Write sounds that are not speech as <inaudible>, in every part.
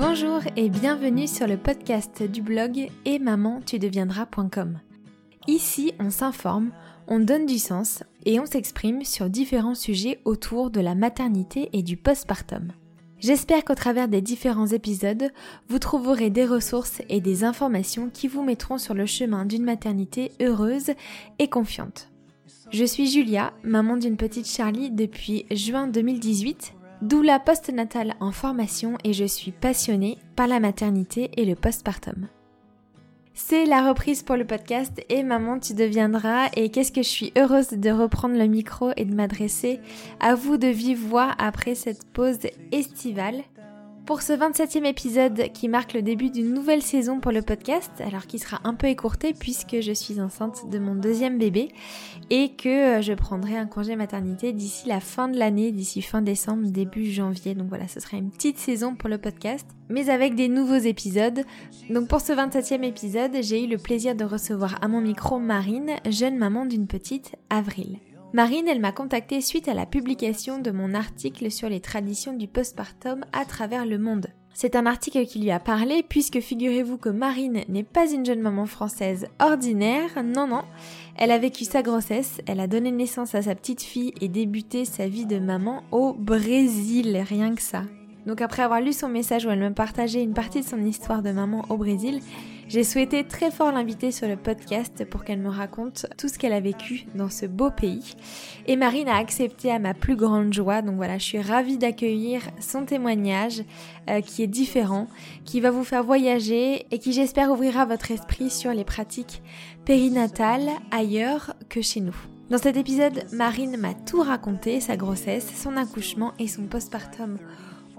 Bonjour et bienvenue sur le podcast du blog et maman tu deviendras.com. Ici, on s'informe, on donne du sens et on s'exprime sur différents sujets autour de la maternité et du postpartum. J'espère qu'au travers des différents épisodes, vous trouverez des ressources et des informations qui vous mettront sur le chemin d'une maternité heureuse et confiante. Je suis Julia, maman d'une petite Charlie depuis juin 2018 doula postnatale en formation et je suis passionnée par la maternité et le postpartum. C'est la reprise pour le podcast et maman tu deviendras et qu'est-ce que je suis heureuse de reprendre le micro et de m'adresser à vous de vive voix après cette pause estivale pour ce 27e épisode qui marque le début d'une nouvelle saison pour le podcast, alors qui sera un peu écourté puisque je suis enceinte de mon deuxième bébé et que euh, je prendrai un congé maternité d'ici la fin de l'année, d'ici fin décembre, début janvier. Donc voilà, ce sera une petite saison pour le podcast, mais avec des nouveaux épisodes. Donc pour ce 27e épisode, j'ai eu le plaisir de recevoir à mon micro Marine, jeune maman d'une petite, Avril. Marine, elle m'a contactée suite à la publication de mon article sur les traditions du postpartum à travers le monde. C'est un article qui lui a parlé puisque figurez-vous que Marine n'est pas une jeune maman française ordinaire, non non. Elle a vécu sa grossesse, elle a donné naissance à sa petite fille et débuté sa vie de maman au Brésil, rien que ça. Donc après avoir lu son message où elle me partageait une partie de son histoire de maman au Brésil, j'ai souhaité très fort l'inviter sur le podcast pour qu'elle me raconte tout ce qu'elle a vécu dans ce beau pays. Et Marine a accepté à ma plus grande joie. Donc voilà, je suis ravie d'accueillir son témoignage euh, qui est différent, qui va vous faire voyager et qui j'espère ouvrira votre esprit sur les pratiques périnatales ailleurs que chez nous. Dans cet épisode, Marine m'a tout raconté, sa grossesse, son accouchement et son postpartum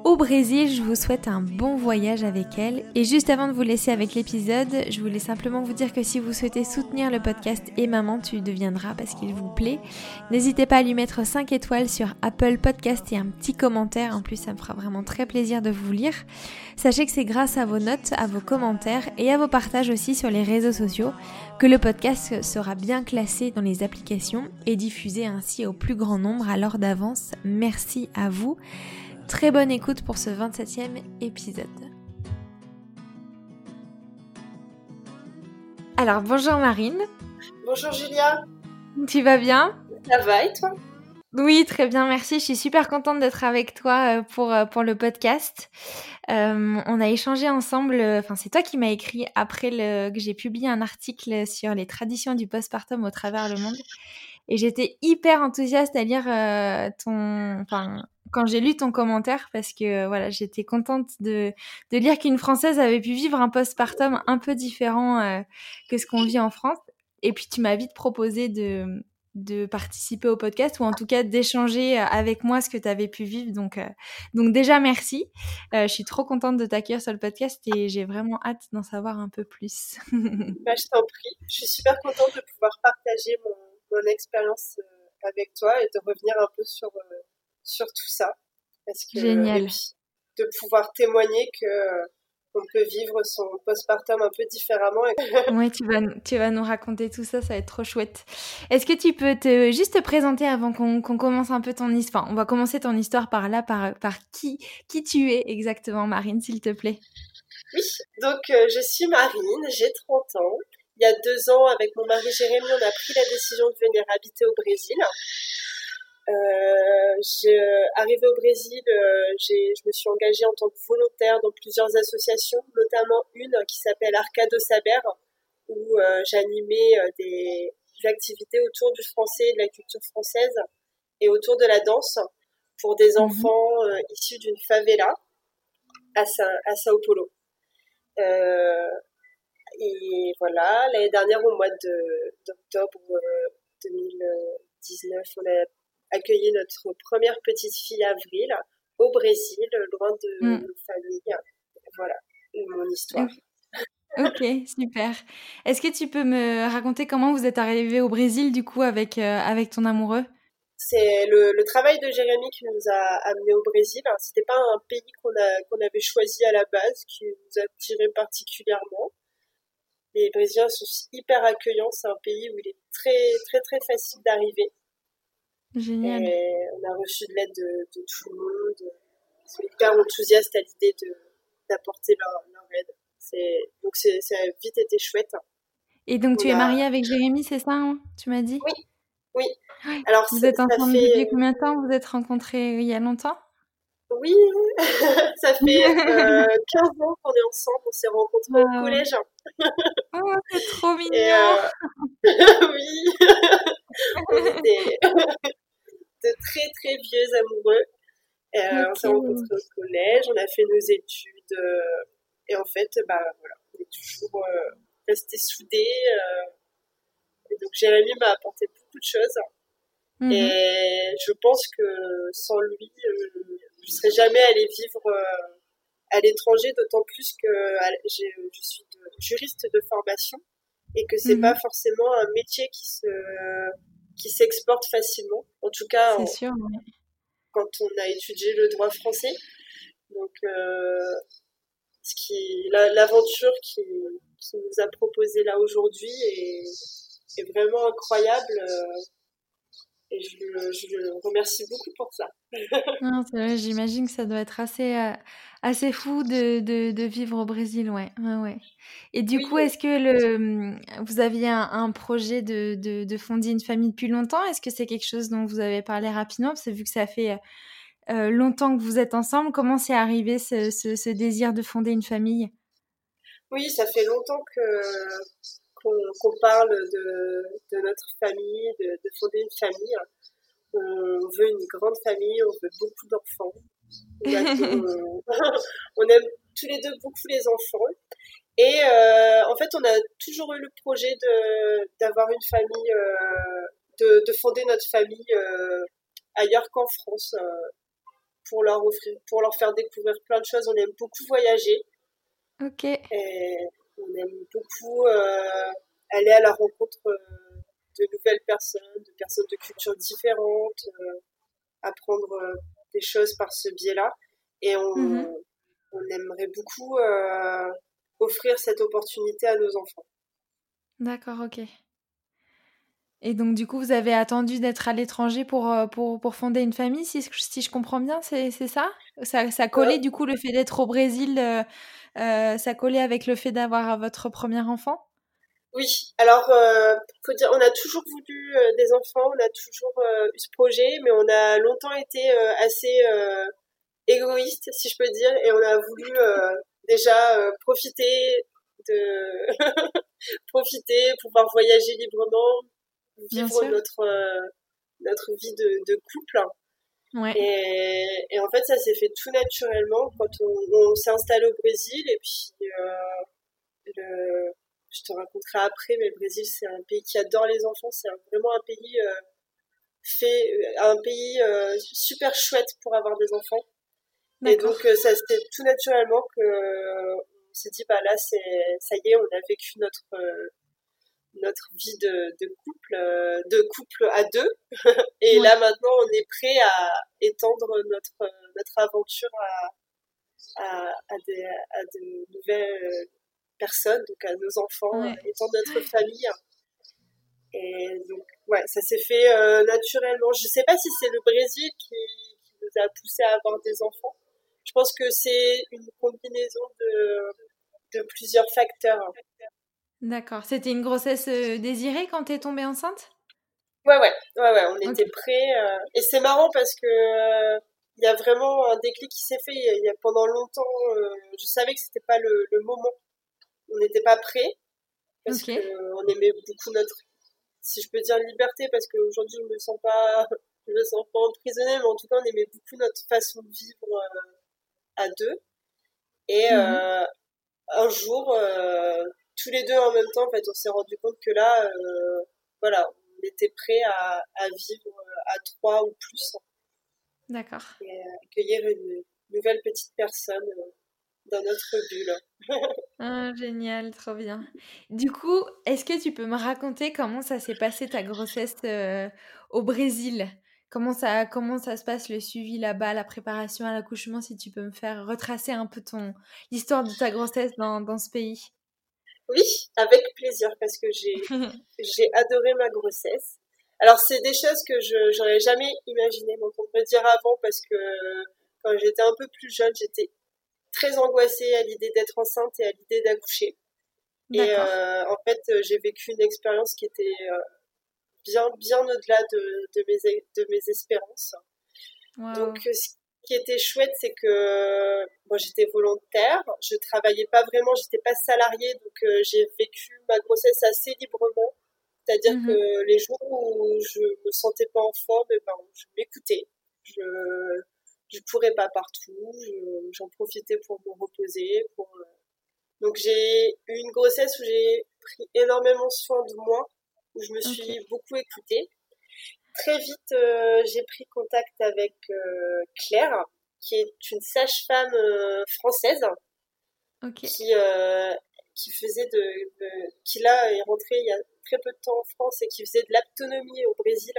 au Brésil. Je vous souhaite un bon voyage avec elle. Et juste avant de vous laisser avec l'épisode, je voulais simplement vous dire que si vous souhaitez soutenir le podcast Et Maman tu deviendras parce qu'il vous plaît, n'hésitez pas à lui mettre 5 étoiles sur Apple Podcast et un petit commentaire. En plus, ça me fera vraiment très plaisir de vous lire. Sachez que c'est grâce à vos notes, à vos commentaires et à vos partages aussi sur les réseaux sociaux que le podcast sera bien classé dans les applications et diffusé ainsi au plus grand nombre. Alors d'avance, merci à vous. Très bonne écoute pour ce 27e épisode. Alors bonjour Marine. Bonjour Julia. Tu vas bien? Ça va et toi? Oui, très bien, merci. Je suis super contente d'être avec toi euh, pour, euh, pour le podcast. Euh, on a échangé ensemble, enfin c'est toi qui m'as écrit après le, que j'ai publié un article sur les traditions du postpartum au travers le monde. Et j'étais hyper enthousiaste à lire ton, enfin, quand j'ai lu ton commentaire parce que voilà, j'étais contente de, de lire qu'une Française avait pu vivre un postpartum un peu différent euh, que ce qu'on vit en France. Et puis tu m'as vite proposé de, de participer au podcast ou en tout cas d'échanger avec moi ce que tu avais pu vivre. Donc, euh, donc déjà merci. Euh, je suis trop contente de t'accueillir sur le podcast et j'ai vraiment hâte d'en savoir un peu plus. <laughs> bah, je t'en prie. Je suis super contente de pouvoir partager mon, mon expérience avec toi et de revenir un peu sur sur tout ça. Parce que, Génial. de pouvoir témoigner que on peut vivre son postpartum un peu différemment. <laughs> oui, tu vas, tu vas nous raconter tout ça, ça va être trop chouette. Est-ce que tu peux te juste te présenter avant qu'on commence un peu ton histoire On va commencer ton histoire par là, par, par qui, qui tu es exactement, Marine, s'il te plaît? Oui, donc euh, je suis Marine, j'ai 30 ans. Il y a deux ans, avec mon mari Jérémy, on a pris la décision de venir habiter au Brésil. Euh, arrivé au Brésil, euh, je me suis engagée en tant que volontaire dans plusieurs associations, notamment une qui s'appelle Arcado Saber, où euh, j'animais des, activités autour du français de la culture française et autour de la danse pour des mhm. enfants issus d'une favela à, à Sao Paulo. Et voilà, l'année dernière, au mois d'octobre 2019, on a accueillir notre première petite fille Avril au Brésil, loin de mm. nos familles. Voilà mon histoire. Ok, super. Est-ce que tu peux me raconter comment vous êtes arrivé au Brésil du coup avec, euh, avec ton amoureux? C'est le, le, travail de Jérémy qui nous a amenés au Brésil. C'était pas un pays qu'on qu'on avait choisi à la base, qui nous a attiré particulièrement. Les Brésiliens sont hyper accueillants. C'est un pays où il est très très très facile d'arriver. Génial. Et on a reçu de l'aide de, tout le monde. Ils sont hyper enthousiastes à l'idée de d'apporter leur, leur, aide. Donc ça a vite été chouette. Et donc tu es mariée avec Jérémy, c'est ça hein, Tu m'as dit? Oui, oui. Alors, vous êtes ensemble depuis combien de temps? Vous êtes rencontrés il y a longtemps? Oui, <laughs> ça fait euh, 15 ans qu'on est ensemble. On s'est rencontrés au collège. oh, c'est trop mignon. Euh... <laughs> oui. on <laughs> était de très très vieux amoureux. Euh, On s'est rencontrés au collège. On a fait nos études. Euh, et en fait, bah voilà, on est toujours euh, restés soudés. et donc Jérémy m'a apporté beaucoup de choses. Mhm. Et je pense que sans lui, euh, je serais jamais allée vivre euh, à l'étranger, d'autant plus que je suis juriste de formation et que c'est mhm. pas forcément un métier qui se qui s'exporte facilement. En tout cas, quand on a étudié le droit français. Donc, euh, ce qui l'aventure qui, qui nous a proposé là aujourd'hui est, est vraiment incroyable. Et je, je, le remercie beaucoup pour ça. J'imagine que ça doit être assez, euh, assez fou de, de, de, vivre au Brésil, ouais. ouais, ouais. Et du coup, est-ce que le, hum, vous aviez un, un projet de, de, de, fonder une famille depuis longtemps? Est-ce que c'est quelque chose dont vous avez parlé rapidement? Parce que vu que ça fait euh, longtemps que vous êtes ensemble, comment c'est arrivé ce, ce, ce, désir de fonder une famille? Oui, ça fait longtemps que qu'on parle de, de, notre famille, de, de, fonder une famille. On veut une grande famille, on veut beaucoup d'enfants. <laughs> On, aime tous les deux beaucoup les enfants. Et euh, en fait, on a toujours eu le projet de d'avoir une famille, euh, de, de, fonder notre famille euh, ailleurs qu'en France, euh, pour leur offrir, pour leur faire découvrir plein de choses. On aime beaucoup voyager. Ok. Et on aime beaucoup euh, aller à la rencontre euh, de nouvelles personnes, de personnes de cultures différentes, euh, apprendre des choses par ce biais-là. Et on, mhm. on aimerait beaucoup offrir cette opportunité à nos enfants. D'accord, ok. Et donc, du coup, vous avez attendu d'être à l'étranger pour, pour, pour, fonder une famille, si, si je comprends bien, c'est ça, ça Ça collait, du coup, le fait d'être au Brésil, euh, ça collait avec le fait d'avoir votre premier enfant? Oui, alors, euh, faut dire, on a toujours voulu euh, des enfants, on a toujours euh, eu ce projet, mais on a longtemps été assez égoïste, si je peux dire, et on a voulu déjà profiter de <laughs> profiter, pouvoir voyager librement, vivre notre notre vie de, de couple. Et, et, en fait, ça s'est fait tout naturellement quand on, on s'est installé au Brésil. Et puis, euh, le, je te raconterai après, mais le Brésil, c'est un pays qui adore les enfants. C'est vraiment un pays euh, fait, euh, un pays euh, super chouette pour avoir des enfants. Et donc, euh, ça c'était tout naturellement que on s'est dit, bah là, c'est, ça y est, on a vécu notre notre vie de, de couple, euh, de couple à deux. <laughs> Et là maintenant, on est prêt à étendre notre notre aventure à à, à, des, à de nouvelles personnes, donc à nos enfants, étendre notre famille. Et donc, ouais, ça s'est fait euh, naturellement. Je sais pas si c'est le Brésil qui, qui, nous a poussé à avoir des enfants. Je pense que c'est une combinaison de, de plusieurs facteurs. D'accord. C'était une grossesse euh, désirée quand tu es tombée enceinte? Ouais, ouais, ouais, ouais, on était prêts. Euh, et c'est marrant parce que euh, il y a vraiment un déclic qui s'est fait. Il y a, pendant longtemps, je savais que c'était pas le, le, moment. On n'était pas prêts parce qu'on on aimait beaucoup notre, si je peux dire, liberté, parce qu'aujourd'hui je me sens pas, <laughs> je me sens pas emprisonnée, mais en tout cas on aimait beaucoup notre façon de vivre à deux. Et mmh un jour, tous les deux en même temps, en fait, on s'est rendu compte que là, euh, voilà, on était prêt à, à, vivre euh, à trois ou plus. D'accord. Et euh, accueillir une nouvelle petite personne dans notre bulle. <laughs> ah, génial, trop bien. Du coup, est-ce que tu peux me raconter comment ça s'est passé ta grossesse euh, au Brésil? Comment ça, comment ça se passe le suivi là-bas, la préparation à l'accouchement, si tu peux me faire retracer un peu ton l'histoire de ta grossesse dans, dans ce pays? Oui, avec plaisir parce que <laughs> j'ai adoré ma grossesse. Alors c'est des choses que je j'aurais jamais imaginé m'entendre dire avant parce que quand j'étais un peu plus jeune, j'étais très angoissée à l'idée d'être enceinte et à l'idée d'accoucher. Et en fait, j'ai vécu une expérience qui était bien, bien au-delà de, de, mes, de mes espérances. Donc, ce qui était chouette, c'est que moi, j'étais volontaire, je travaillais pas vraiment, j'étais pas salariée, donc j'ai vécu ma grossesse assez librement. C'est-à-dire mmh que les jours où je me sentais pas en forme, eh ben, je m'écoutais. Je je courais pas partout, j'en profitais pour me reposer. Pour, euh. Donc j'ai eu une grossesse où j'ai pris énormément soin de moi, où je me suis beaucoup écoutée. Très vite, euh, j'ai pris contact avec euh, Claire, qui est une sage-femme française, qui qui faisait de, qui là est rentrée il y a très peu de temps en France et qui faisait de l'aptonomie au Brésil.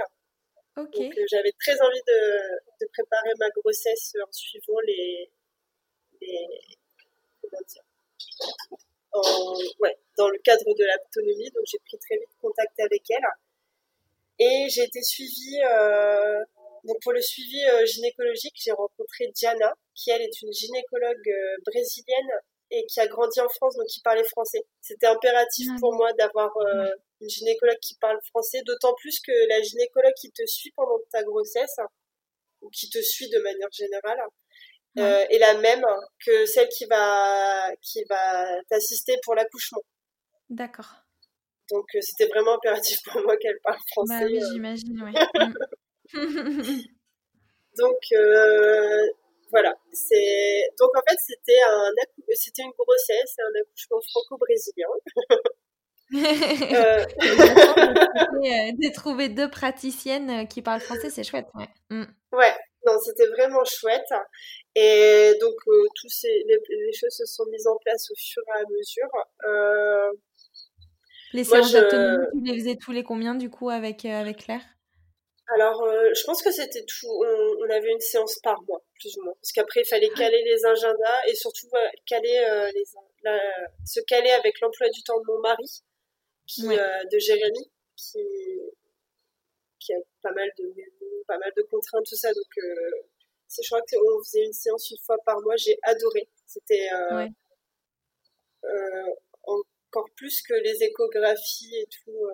Donc euh, j'avais très envie de, de, préparer ma grossesse en suivant les, les comment dire, en, ouais, dans le cadre de l'aptonomie. Donc j'ai pris très vite contact avec elle et j'ai été suivie. Euh, donc pour le suivi euh, gynécologique, j'ai rencontré Diana, qui elle est une gynécologue euh, brésilienne et qui a grandi en France, donc qui parlait français. C'était impératif pour moi d'avoir euh, une gynécologue qui parle français, d'autant plus que la gynécologue qui te suit pendant ta grossesse, ou qui te suit de manière générale, euh, est la même que celle qui va, qui va t'assister pour l'accouchement. D'accord. Donc euh, c'était vraiment impératif pour moi qu'elle parle français. Bah oui, j'imagine, oui. <laughs> Donc voilà. C'est donc en fait c'était un c'était une grossesse, un accouchement franco-brésilien. <laughs> euh... de trouver deux praticiennes euh, qui parlent français, c'est chouette. Ouais. Mm. ouais, non, c'était vraiment chouette. Et donc, euh, tous ces, les, choses se sont mises en place au fur et à mesure. Euh... Les séances je... tu les faisais tous les combien du coup avec, euh, avec Claire? Alors, je pense que c'était tout. On, avait une séance par mois, plus ou moins. Parce qu'après, il fallait caler les agendas et surtout caler les, se caler avec l'emploi du temps de mon mari qui, euh, de Jérémy, qui, qui a pas mal de, pas mal de contraintes, tout ça. Donc, euh, je crois qu'on faisait une séance une fois par mois. J'ai adoré. C'était euh, encore plus que les échographies et tout.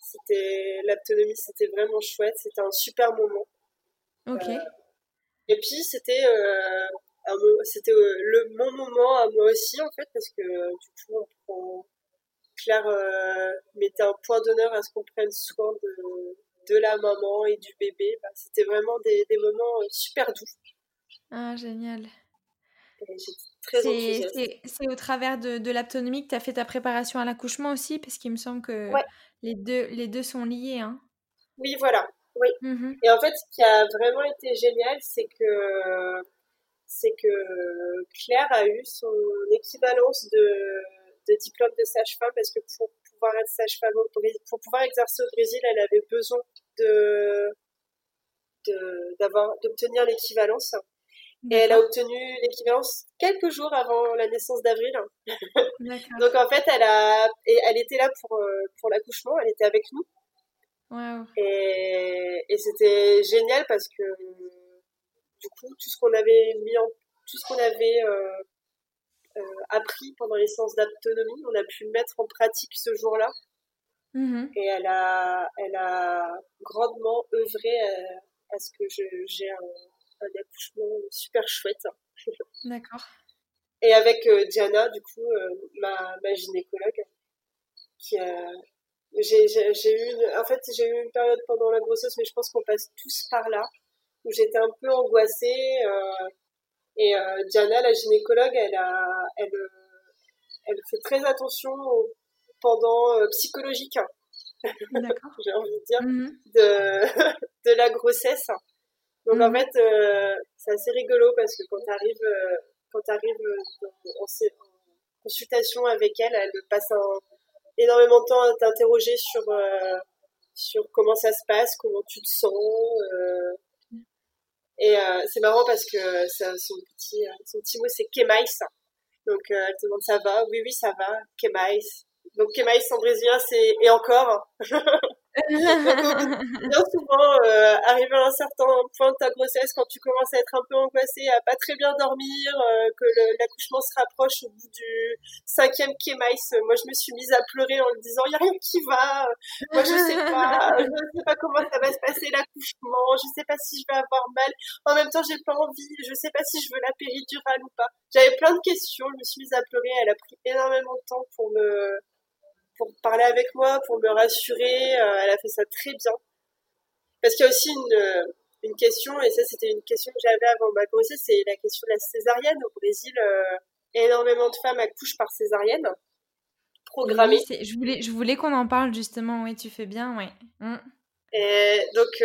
c'était l'autonomie, c'était vraiment chouette. C'était un super moment. Ok. et puis c'était c'était le mon moment à moi aussi en fait parce que du coup on prend Claire euh, mettait un point d'honneur à ce qu'on prenne soin de, de la maman et du bébé. Bah, c'était vraiment des, des, moments euh, super doux. Ah, génial. C'est au travers de, de l'autonomie que tu as fait ta préparation à l'accouchement aussi, parce qu'il me semble que les, deux, les deux sont liés. Hein. Oui, voilà. Oui. Mmh et en fait, ce qui a vraiment été génial, c'est que c'est que Claire a eu son équivalence de de diplôme de sage-femme parce que pour pouvoir être sage-femme pour pouvoir exercer au Brésil, elle avait besoin de d'obtenir l'équivalence. Et elle a obtenu l'équivalence quelques jours avant la naissance d'Avril. Donc en fait, elle a et elle était là pour euh, pour l'accouchement, elle était avec nous. Et, et c'était génial parce que du coup, tout ce qu'on avait mis en tout ce qu'on avait euh, euh, appris pendant les séances d'autonomie. On a pu le mettre en pratique ce jour-là. Mm-hmm. Et elle a, elle a grandement œuvré à, ce que j'ai un, accouchement super chouette. <laughs> D'accord. Et avec euh, Diana, du coup, euh, ma, ma, gynécologue, qui a, j'ai eu une, en fait, j'ai eu une période pendant la grossesse, mais je pense qu'on passe tous par là, où j'étais un peu angoissée. Euh, et euh, Diana, la gynécologue, elle, a, elle, elle fait très attention au pendant euh, psychologique, <laughs> j'ai envie de dire, mhm. de, <laughs> de la grossesse. Donc en mhm. fait, euh, c'est assez rigolo parce que quand tu arrives, quand arrives en, consultation avec elle, elle passe un, énormément de temps à t'interroger sur, sur comment ça se passe, comment tu te sens. Et euh, c'est marrant parce que son petit, euh, son petit mot c'est Kemais. Donc euh, elle te demande ça va? Oui, oui, ça va. Kemais. Donc Kemais en brésilien c'est et encore. <laughs> bien souvent, euh, arrivé à un certain point de ta grossesse, quand tu commences à être un peu angoissée, à pas très bien dormir, euh, que l'accouchement se rapproche au bout du cinquième kémaïs, moi je me suis mise à pleurer en me disant, il y a rien qui va, moi je sais pas, <laughs> je sais pas comment ça va se passer l'accouchement, je sais pas si je vais avoir mal, en même temps j'ai pas envie, je sais pas si je veux la péridurale ou pas. J'avais plein de questions, je me suis mise à pleurer, elle a pris énormément de temps pour me pour parler avec moi, pour me rassurer. Euh, elle a fait ça très bien. Parce qu'il y a aussi une, euh, une question, et ça c'était une question que j'avais avant ma grossesse, c'est la question de la césarienne. Au Brésil, euh, énormément de femmes accouchent par césarienne programmée. je voulais, je voulais qu'on en parle justement, oui, tu fais bien, oui. Mm. Et donc,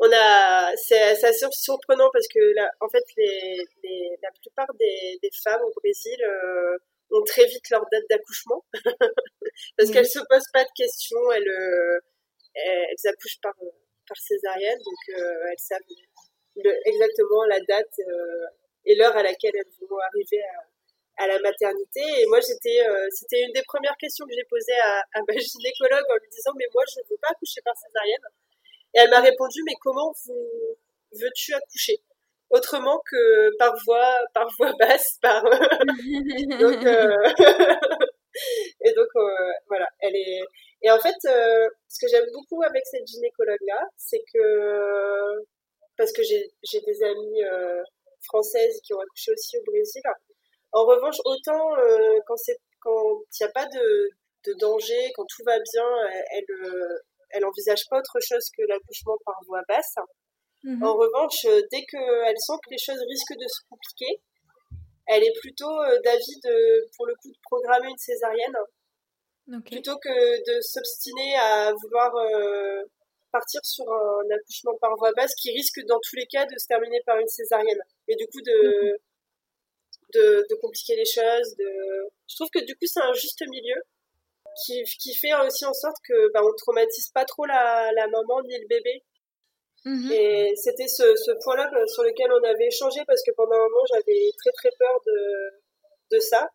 on a, c'est assez surprenant parce que, là, en fait, les, les, la plupart des, des femmes au Brésil ont très vite leur date d'accouchement <laughs> parce qu'elles se posent pas de questions, elles, euh, elles accouchent par, par césarienne, donc euh, elles savent exactement la date euh, et l'heure à laquelle elles vont arriver à, à la maternité. Et moi, j'étais, c'était une des premières questions que j'ai posées à, à, ma gynécologue en lui disant, mais moi, je ne veux pas accoucher par césarienne. Et elle m'a répondu, mais comment vous, veux-tu accoucher? Autrement que par voix par voix <laughs> basse par <laughs> donc euh, <laughs> et donc euh, voilà elle est et en fait euh, ce que j'aime beaucoup avec cette gynécologue là c'est que parce que j'ai j'ai des amies françaises qui ont accouché aussi au Brésil. En revanche autant quand c'est quand il n'y a pas de, de danger quand tout va bien elle elle, elle envisage pas autre chose que l'accouchement par voix basse Mhm. En revanche, euh, dès qu'elle sent que les choses risquent de se compliquer, elle est plutôt euh, d'avis de, pour le coup, de programmer une césarienne. Plutôt que de s'obstiner à vouloir euh, partir sur un accouchement par voie basse qui risque dans tous les cas de se terminer par une césarienne. Et du coup de, mhm. de, compliquer les choses. De... Je trouve que du coup c'est un juste milieu qui, qui fait aussi en sorte que bah, on traumatise pas trop la, la maman ni le bébé Mhm. Et c'était ce, ce point-là sur lequel on avait échangé parce que pendant un moment, j'avais très très peur de, de ça,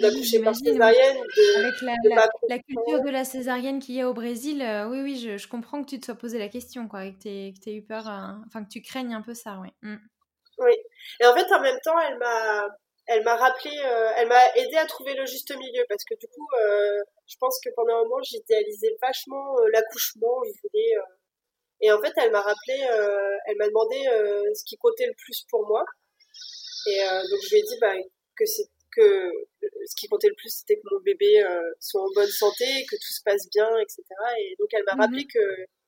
d'accoucher par césarienne. De, Avec la, la, culture de la césarienne qu'il y a au Brésil, euh, oui, oui, je, je, comprends que tu te sois posé la question, quoi, et que tu aies, eu peur, euh, enfin que tu craignes un peu ça, oui. Mm. Oui. Et en fait, en même temps, elle m'a elle m'a rappelé, euh, elle m'a aidé à trouver le juste milieu parce que du coup, je pense que pendant un moment, j'idéalisais vachement l'accouchement. Je voulais et en fait, elle m'a rappelé, euh, elle m'a demandé euh, ce qui comptait le plus pour moi. Et euh, donc je lui ai dit bah, que que ce qui comptait le plus, c'était que mon bébé soit en bonne santé, que tout se passe bien, etc. Et donc elle m'a mhm. rappelé que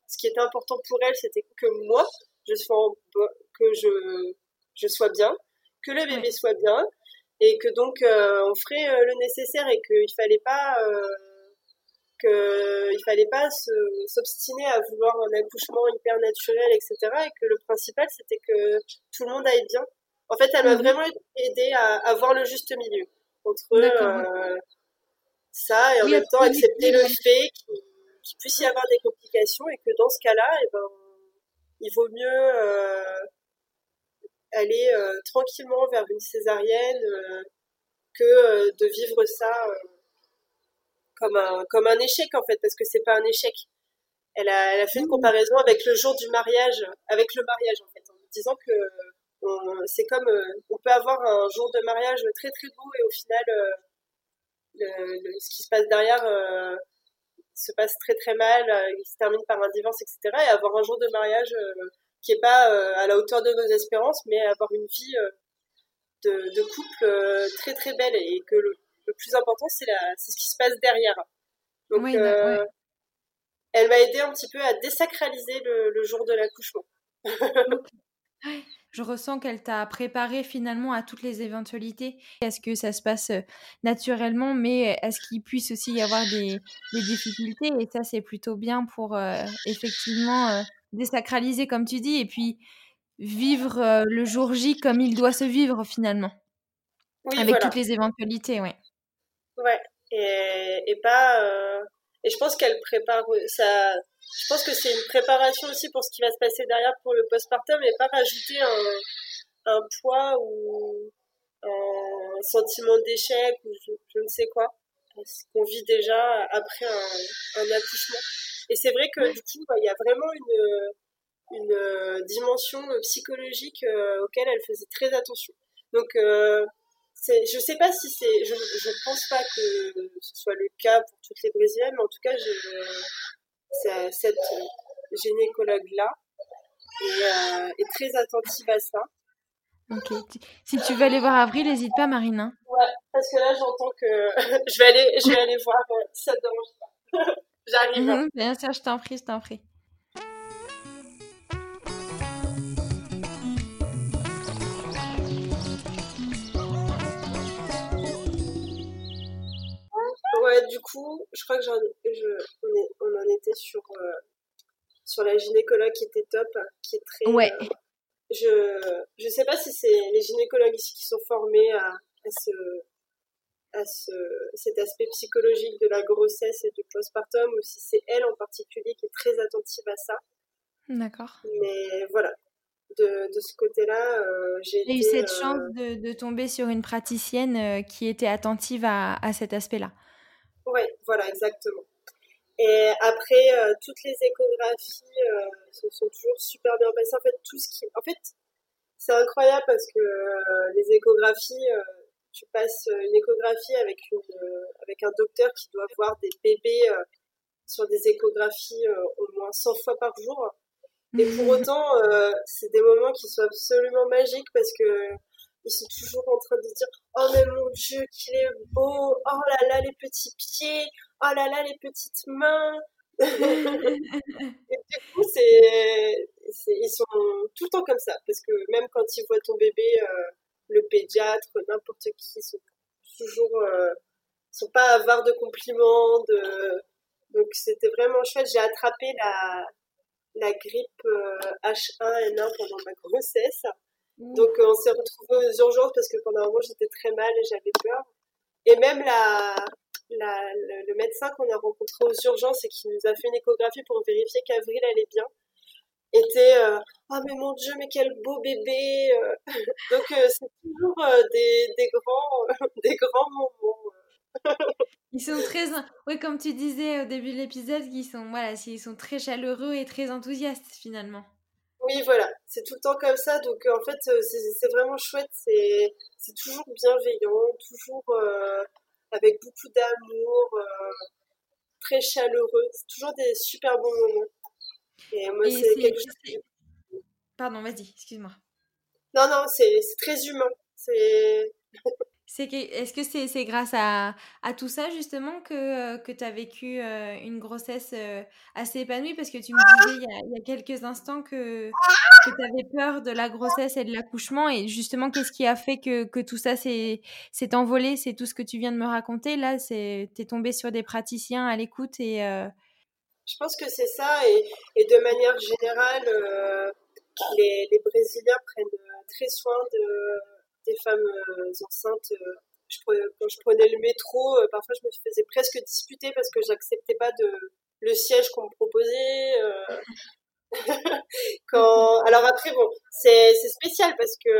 ce qui était important pour elle, c'était que moi, je sois que je je sois bien, que le bébé soit bien, et que donc on ferait le nécessaire et qu'il fallait pas qu'il fallait pas s'obstiner à vouloir un accouchement hyper naturel, etc. Et que le principal, c'était que tout le monde aille bien. En fait, elle m'a mhm. vraiment aidé à, à, voir le juste milieu entre euh, ça et en même temps accepter le fait qu'il puisse y avoir des complications et que dans ce cas-là, eh ben, il vaut mieux euh, aller euh, tranquillement vers une césarienne que de vivre ça comme un, comme un échec en fait, parce que c'est pas un échec. Elle a, elle a fait une mmh. comparaison avec le jour du mariage, avec le mariage en fait, en disant que c'est comme euh, on peut avoir un jour de mariage très très beau et au final euh, le, ce qui se passe derrière euh, se passe très très mal, il se termine par un divorce, etc. Et avoir un jour de mariage qui est pas à la hauteur de nos espérances, mais avoir une vie de, de couple très très belle et que le, le plus important, c'est ce qui se passe derrière. Donc, euh, elle m'a aidé un petit peu à désacraliser le, jour de l'accouchement. <laughs> Je ressens qu'elle t'a préparé finalement à toutes les éventualités. Est-ce que ça se passe euh, naturellement, mais est-ce qu'il puisse aussi y avoir des, difficultés? Et ça, c'est plutôt bien pour euh, effectivement désacraliser, comme tu dis, et puis vivre le jour J comme il doit se vivre finalement. avec toutes les éventualités, ouais. Ouais, et, et pas. Euh, et je pense qu'elle prépare ça. Je pense que c'est une préparation aussi pour ce qui va se passer derrière pour le postpartum et pas rajouter un, un poids ou un sentiment d'échec ou je, ne sais quoi. Ce qu'on vit déjà après un, un accouchement. Et c'est vrai que du coup, bah, il y a vraiment une, une dimension psychologique auquel elle faisait très attention. Donc, je sais pas si c'est, je, je pense pas que ce soit le cas pour toutes les brésiliennes, mais en tout cas, je, cette gynécologue là est, est, très attentive à ça. Ok. Si tu veux aller voir Avril, n'hésite pas, Marine. Hein. Ouais, parce que là, j'entends que <laughs> je vais aller, je vais aller voir si ça te dérange pas. J'arrive. Hein. Bien sûr, je t'en prie, je t'en prie. Ouais, du coup, je crois que j'en, je, on, on, en était sur, euh, sur la gynécologue qui était top, qui est très. Ouais. Euh, je je sais pas si c'est les gynécologues ici qui sont formés à, à ce à ce, cet aspect psychologique de la grossesse et du postpartum ou si c'est elle en particulier qui est très attentive à ça. D'accord. Mais voilà, de, de ce côté-là, euh, j'ai eu cette euh, chance de, de, tomber sur une praticienne euh, qui était attentive à, à cet aspect-là. Oui, voilà, exactement. Et après, euh, toutes les échographies euh, se sont toujours super bien passées. En fait, tout ce qui, en fait, c'est incroyable parce que euh, les échographies, tu passes une échographie avec une, avec un docteur qui doit voir des bébés sur des échographies au moins 100 fois par jour. Et pour <laughs> autant, c'est des moments qui sont absolument magiques parce que ils sont toujours en train de dire oh mais mon dieu qu'il est beau. Oh là là les petits pieds. Oh là là les petites mains <laughs> et du coup c'est ils sont tout le temps comme ça. Parce que même quand ils voient ton bébé euh, le pédiatre n'importe qui ils sont toujours euh, sont pas avares de compliments de donc c'était vraiment chouette. J'ai attrapé la la grippe H1N1 euh, pendant ma grossesse donc euh, on s'est retrouvés aux urgences parce que pendant un moment j'étais très mal et j'avais peur. Et même la, la, le, médecin qu'on a rencontré aux urgences et qui nous a fait une échographie pour vérifier qu'Avril allait bien était euh, oh mais mon dieu mais quel beau bébé euh. donc c'est toujours des, des grands <laughs> des grands moments ils sont très oui comme tu disais au début de l'épisode ils sont voilà ils sont très chaleureux et très enthousiastes finalement oui, voilà, c'est tout le temps comme ça. Donc, euh, en fait, euh, c'est vraiment chouette. C'est toujours bienveillant, toujours euh, avec beaucoup d'amour, très chaleureux. C'est toujours des super bons moments. Et moi, c'est quelque chose. Pardon, vas-y, excuse-moi. Non, non, c'est très humain. C'est. Est-ce que c'est, grâce à, tout ça justement que, que tu as vécu euh, une grossesse euh, assez épanouie? Parce que tu me disais il y a, quelques instants que, tu avais peur de la grossesse et de l'accouchement. Et justement, qu'est-ce qui a fait que, tout ça s'est, envolé? C'est tout ce que tu viens de me raconter. Là, tu es tombé sur des praticiens à l'écoute et. Euh, Je pense que c'est ça. Et, de manière générale, les, les Brésiliens prennent très soin de des femmes euh, enceintes. Euh, quand je prenais le métro, euh, parfois je me faisais presque disputer parce que j'acceptais pas de le siège qu'on me proposait. <laughs> quand... Alors après, bon, c'est spécial parce que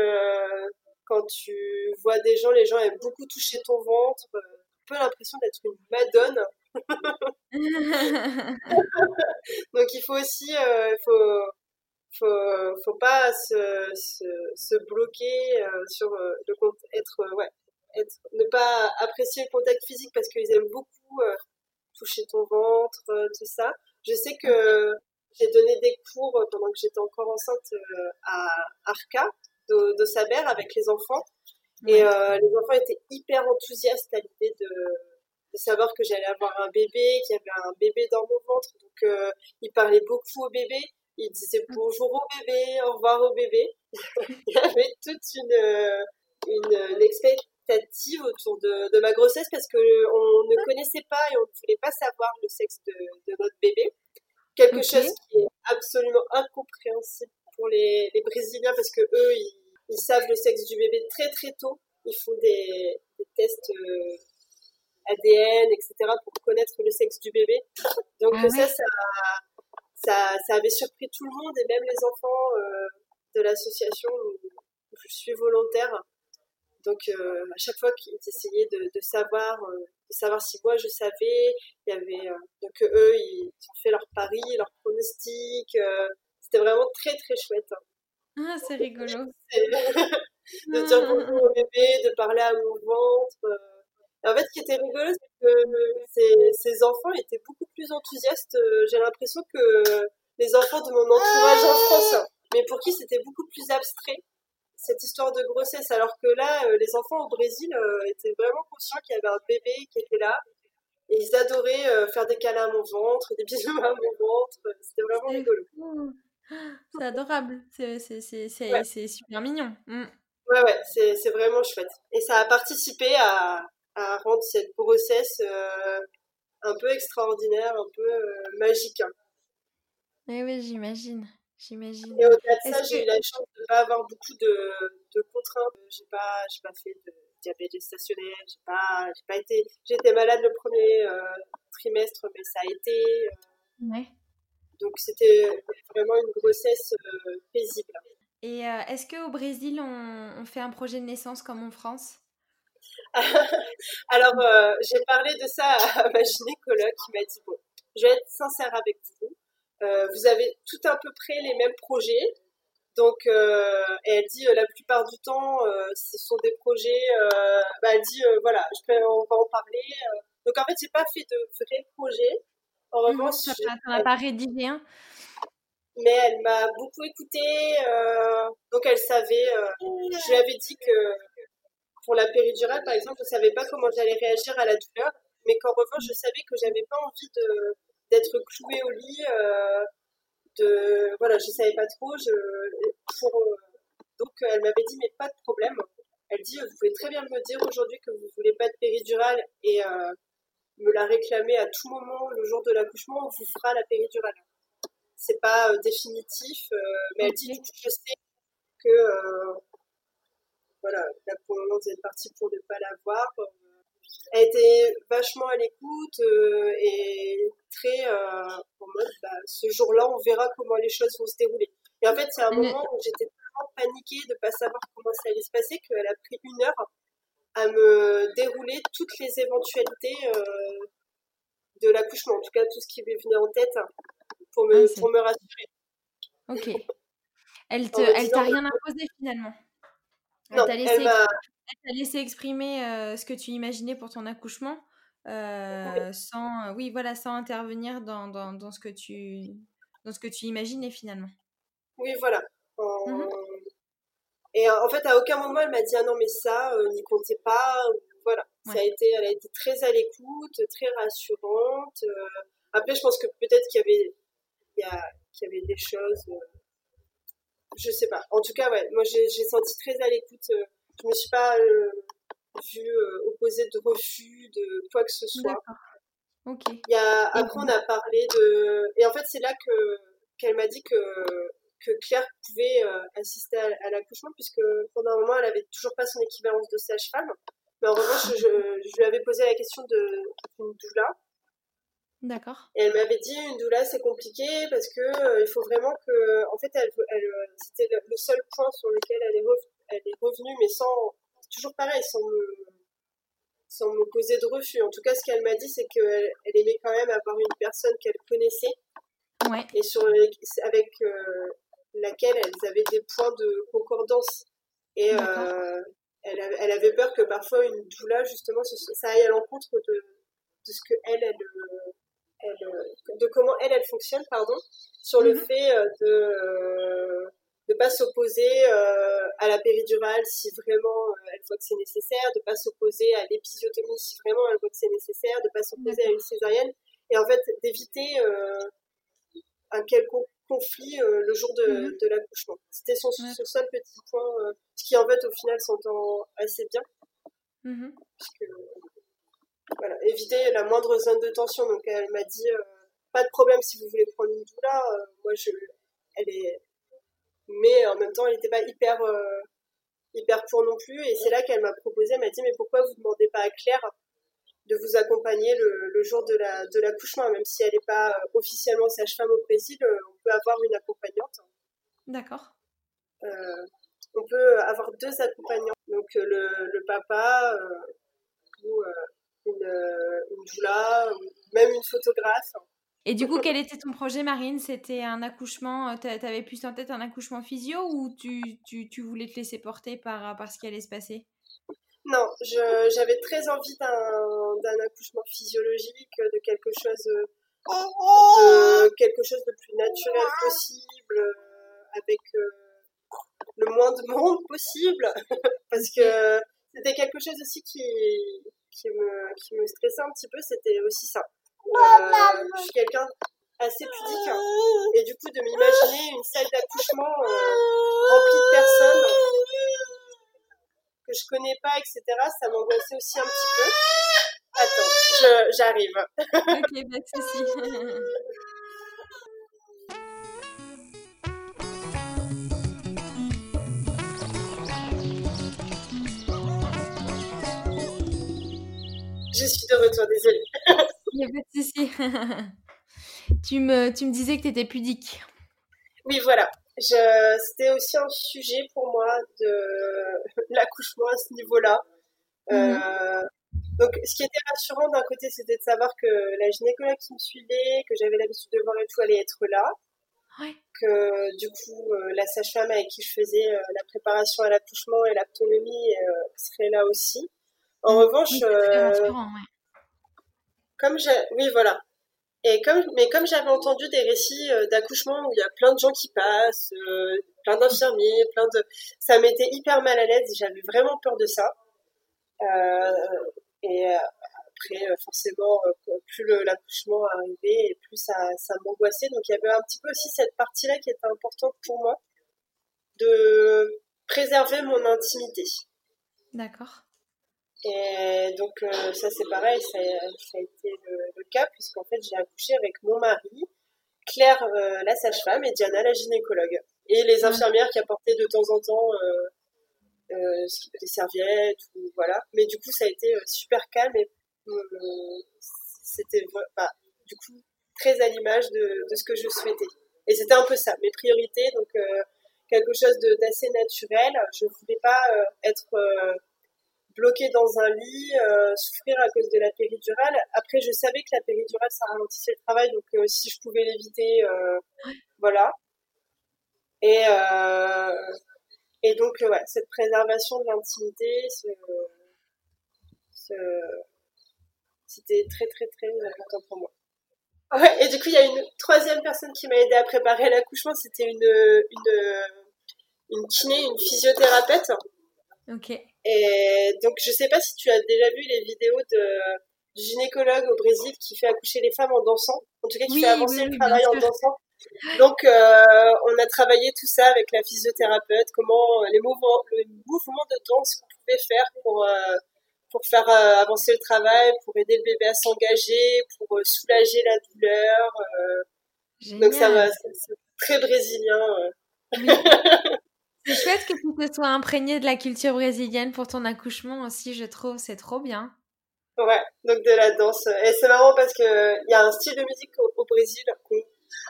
quand tu vois des gens, les gens aiment beaucoup toucher ton ventre, un peu l'impression d'être une madone. <laughs> <laughs> Donc il faut aussi, faut, faut, faut pas se, se, se bloquer euh, sur euh, le compte, être, euh, ouais, être, ne pas apprécier le contact physique parce qu'ils aiment beaucoup toucher ton ventre, tout ça. Je sais que j'ai donné des cours pendant que j'étais encore enceinte à Arca de, de Saber avec les enfants. Et les enfants étaient hyper enthousiastes à l'idée de, de savoir que j'allais avoir un bébé, qu'il y avait un bébé dans mon ventre. Donc, ils parlaient beaucoup au bébé il disait bonjour au bébé, au revoir au bébé. <laughs> il y avait toute une, une, expectative autour de, de, ma grossesse parce que on ne connaissait pas et on ne voulait pas savoir le sexe de, de notre bébé. Quelque chose qui est absolument incompréhensible pour les, les Brésiliens parce que eux, ils, ils, savent le sexe du bébé très très tôt. Ils font des, des tests euh, ADN, etc. pour connaître le sexe du bébé. Donc ah ça, ça ça, ça, avait surpris tout le monde et même les enfants euh, de l'association où, je suis volontaire. Donc euh, à chaque fois qu'ils essayaient de, de savoir, euh, de savoir si moi je savais. Il y avait donc eux ils ont fait leur pari, leur pronostic. C'était vraiment très très chouette. Ah c'est rigolo. <laughs> de dire bonjour au bébé, de parler à mon ventre. En fait, ce qui était rigolo, c'est que ces, ces, enfants étaient beaucoup plus enthousiastes. J'ai l'impression que les enfants de mon entourage en France, mais pour qui c'était beaucoup plus abstrait cette histoire de grossesse, alors que là, euh, les enfants au Brésil euh, étaient vraiment conscients qu'il y avait un bébé qui était là. Et ils adoraient euh, faire des câlins à mon ventre, des <laughs> bisous à mon ventre. C'était vraiment rigolo. <gasps> C'est adorable. C'est super mignon. Mm. Ouais, ouais, c'est vraiment chouette. Et ça a participé à, à rendre cette grossesse un peu extraordinaire, un peu magique. Hein. Eh oui, j'imagine. J'imagine. Et au-delà de ça, j'ai eu la chance de ne pas avoir beaucoup de, de contraintes. J'ai pas, pas fait de diabète gestationnel. J'ai pas, pas été. J'étais malade le premier euh, trimestre, mais ça a été. Euh, ouais. Donc c'était vraiment une grossesse euh, paisible. Et est-ce qu'au Brésil, on, on, fait un projet de naissance comme en France? <laughs> Alors, j'ai parlé de ça à ma gynécologue qui m'a dit bon, je vais être sincère avec vous. Euh, vous avez tout à peu près les mêmes projets. Donc, euh, elle dit euh, la plupart du temps, ce sont des projets. Bah, elle dit voilà, je on va en parler. Donc, en fait, j'ai pas fait de vrais projets. En revanche, tu n'as pas rédigé un mais elle m'a beaucoup écoutée, donc elle savait. je lui avais dit que pour la péridurale, par exemple, je savais pas comment j'allais réagir à la douleur, mais qu'en revanche, je savais que j'avais pas envie de d'être clouée au lit. Euh, de, voilà, je savais pas trop. Je, pour, euh, donc elle m'avait dit mais pas de problème. Elle dit vous pouvez très bien me dire aujourd'hui que vous voulez pas de péridurale et euh, me la réclamer à tout moment le jour de l'accouchement, on vous fera la péridurale. C'est pas définitif, mais elle dit je sais que voilà, là pour le moment vous êtes parti pour ne pas l'avoir elle était vachement à l'écoute euh, et très euh, en mode bah, ce jour-là, on verra comment les choses vont se dérouler. Et en fait, c'est un moment où j'étais tellement paniquée de ne pas savoir comment ça allait se passer qu'elle a pris une heure à me dérouler toutes les éventualités euh, de l'accouchement, en tout cas tout ce qui lui venait en tête pour me, ah, pour me rassurer. Ok. Elle t'a rien imposé finalement. Elle t'a laissé, laissé exprimer euh, ce que tu imaginais pour ton accouchement, euh, sans, euh, oui, voilà, sans intervenir dans, dans, dans, ce que tu, dans ce que tu imaginais finalement. Oui, voilà. Mmh et en fait, à aucun moment elle m'a dit ah non mais ça, n'y comptez pas. Voilà, ça a été, elle a été très à l'écoute, très rassurante. après, je pense que peut-être qu'il y avait, il y, a, qu'il y avait des choses je sais pas. En tout cas, ouais, moi j'ai senti très à l'écoute je me suis pas euh, vue euh, opposer de refus de quoi que ce soit. Ok. Il y a, après, on a parlé de. Et en fait, c'est là que qu'elle m'a dit que, que Claire pouvait euh, assister à, l'accouchement, puisque pendant un moment, elle avait toujours pas son équivalence de sage-femme. Mais en revanche, je, je, lui avais posé la question d'une doula. D'accord. Et elle m'avait dit une doula c'est compliqué parce que il faut vraiment que en fait elle, elle c'était le, seul point sur lequel elle est elle est revenue, mais sans, toujours pareil, sans me, sans me poser de refus. En tout cas, ce qu'elle m'a dit, c'est qu'elle elle aimait quand même avoir une personne qu'elle connaissait et sur, avec euh, laquelle elles avaient des points de concordance. Et euh, elle, elle, avait peur que parfois une doula, justement, ça aille à l'encontre de, de ce que elle, elle, de comment elle, elle fonctionne, pardon, sur le mm-hmm. fait euh, de de pas s'opposer euh, à la péridurale si vraiment euh, elle voit que c'est nécessaire, de pas s'opposer à l'épisiotomie si vraiment elle voit que c'est nécessaire, de pas s'opposer à une césarienne, et en fait d'éviter euh, un quelconque conflit le jour de, mhm. de l'accouchement. C'était son, seul petit point, ce qui en fait au final s'entend assez bien, mhm. puisque voilà, éviter la moindre zone de tension. Donc elle m'a dit pas de problème si vous voulez prendre une doula, moi je, elle est mais en même temps, elle n'était pas hyper, euh, hyper pour non plus. Et c'est là qu'elle m'a proposé, elle m'a dit, mais pourquoi vous ne demandez pas à Claire de vous accompagner le, le jour de, la, de l'accouchement, même si elle n'est pas euh, officiellement sage-femme au Brésil, euh, on peut avoir une accompagnante. D'accord. on peut avoir deux accompagnants. Donc le, le papa ou une, une doula, même une photographe. Et du coup, quel était ton projet, Marine? C'était un accouchement, tu avais plus en tête un accouchement physio ou tu, tu, tu voulais te laisser porter par, par ce qui allait se passer? Non, j'avais très envie d'un accouchement physiologique, de quelque chose de, quelque chose de plus naturel possible, avec le moins de monde possible, <laughs> parce que c'était quelque chose aussi qui, qui, me, qui me stressait un petit peu, c'était aussi ça. Euh, je suis quelqu'un assez pudique, hein. et du coup de m'imaginer une salle d'accouchement euh, remplie de personnes que je connais pas, etc., ça m'angoissait aussi un petit peu. Attends, j'arrive. ok, pas de soucis. <laughs> Je suis de retour, désolée. <laughs> Il n'y a pas de souci. <laughs> tu, me, tu me disais que tu étais pudique. Oui, voilà. C'était aussi un sujet pour moi de <laughs> l'accouchement à ce niveau-là. Mhm. Euh, donc, ce qui était rassurant d'un côté, c'était de savoir que la gynécologue qui me suivait, que j'avais l'habitude de voir et tout, allait être là. Que du coup, euh, la sage-femme avec qui je faisais euh, la préparation à l'accouchement et l'autonomie serait là aussi. En revanche, euh, comme j'ai, oui voilà. Et comme, mais comme j'avais entendu des récits euh, d'accouchement où il y a plein de gens qui passent, euh, plein d'infirmiers, plein de, ça m'était hyper mal à l'aise. J'avais vraiment peur de ça. et après, forcément, plus l'accouchement arrivait et plus ça, ça m'angoissait. Donc il y avait un petit peu aussi cette partie-là qui était importante pour moi de préserver mon intimité. D'accord. Et donc euh, ça c'est pareil, ça, ça, a été le, cas puisqu'en fait j'ai accouché avec mon mari, Claire euh, la sage-femme et Diana la gynécologue. Et les infirmières qui apportaient de temps en temps euh, euh des serviettes ou voilà. Mais du coup ça a été super calme et c'était bah, du coup très à l'image de, de, ce que je souhaitais. Et c'était un peu ça, mes priorités, donc quelque chose d'assez naturel. Je voulais pas être bloquée dans un lit, euh, souffrir à cause de la péridurale. Après, je savais que la péridurale, ça ralentissait le travail, donc euh, si je pouvais l'éviter, euh, voilà. Et, et donc, ouais, cette préservation de l'intimité, c'était très, très, très important pour moi. Ouais, et du coup, il y a une troisième personne qui m'a aidé à préparer l'accouchement, c'était une, une, une kiné, une physiothérapeute. Ok. Et donc, je sais pas si tu as déjà vu les vidéos de, du gynécologue au Brésil qui fait accoucher les femmes en dansant. En tout cas, qui fait avancer le travail en dansant. Donc, euh, on a travaillé tout ça avec la physiothérapeute, comment euh, les mouvements, le mouvement de danse qu'on pouvait faire pour euh, pour faire euh, avancer le travail, pour aider le bébé à s'engager, pour soulager la douleur. donc ça va, c'est très brésilien. C'est chouette que tu te sois imprégné de la culture brésilienne pour ton accouchement aussi, je trouve. C'est trop bien. Ouais, donc de la danse. Et c'est marrant parce que il y a un style de musique au, Brésil qu'on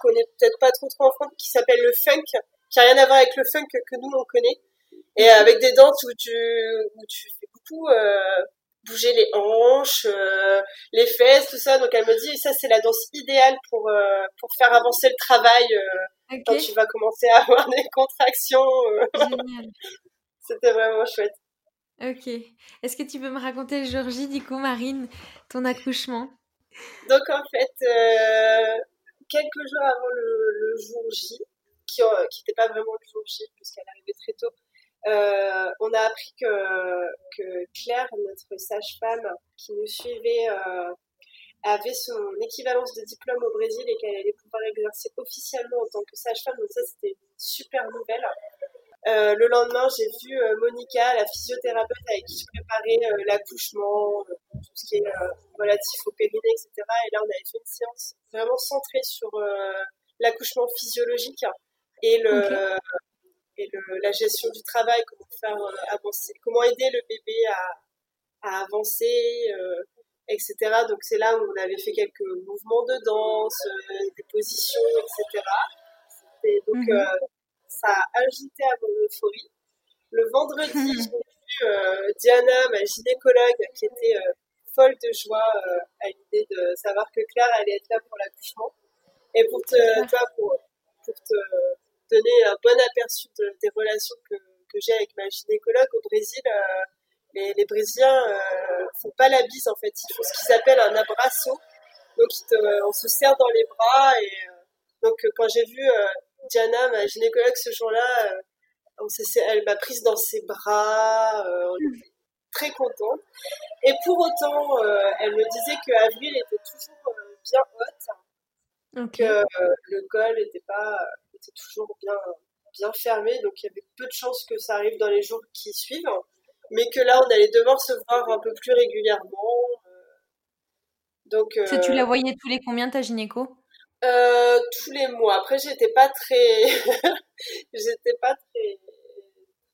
connaît peut-être pas trop trop en France qui s'appelle le funk, qui a rien à voir avec le funk que nous on connaît. Et avec des danses où tu, où tu fais beaucoup euh, bouger les hanches, euh, les fesses, tout ça. Donc elle me dit, ça c'est la danse idéale pour euh, pour faire avancer le travail euh, quand tu vas commencer à avoir des contractions. Génial. <laughs> C'était vraiment chouette. Ok. Est-ce que tu peux me raconter le jour J, du coup, Marine, ton accouchement? Donc en fait, quelques jours avant le, le jour J, qui n'était pas vraiment le jour J puisqu'elle arrivait très tôt, euh, on a appris que, que Claire, notre sage-femme qui nous suivait, euh, avait son équivalence de diplôme au Brésil et qu'elle allait pouvoir exercer officiellement en tant que sage-femme. Donc ça, c'était une super nouvelle. Euh, le lendemain, j'ai vu euh, Monica, la physiothérapeute avec qui je préparais euh, l'accouchement, tout ce qui est relatif au périnée, etc. Et là, on avait fait une séance vraiment centrée sur l'accouchement physiologique et le, et le, la gestion du travail, comment faire avancer, comment aider le bébé à, à avancer, etc. Donc c'est là où on avait fait quelques mouvements de danse, euh, des positions, etc. Et donc mhm. euh, ça a ajouté à mon euphorie. Le vendredi, <laughs> j'ai vu Diana, ma gynécologue, qui était folle de joie à l'idée de savoir que Claire allait être là pour l'accouchement. Et pour te, toi, pour, pour te donner un bon aperçu des relations que, que j'ai avec ma gynécologue au Brésil, les, les, Brésiliens euh, font pas la bise en fait, ils font ce qu'ils appellent un abraço. Donc on se serre dans les bras et donc quand j'ai vu Diana, ma gynécologue ce jour-là, elle m'a prise dans ses bras, euh, on était très contente. Et pour autant, euh, elle me disait que Avril était toujours euh, bien haute, que le col était pas, était toujours bien, bien fermé, donc il y avait peu de chances que ça arrive dans les jours qui suivent, mais que là, on allait devoir se voir un peu plus régulièrement. donc, tu la voyais tous les combien ta gynéco? Euh, tous les mois. Après, j'étais pas très, <laughs> j'étais pas très,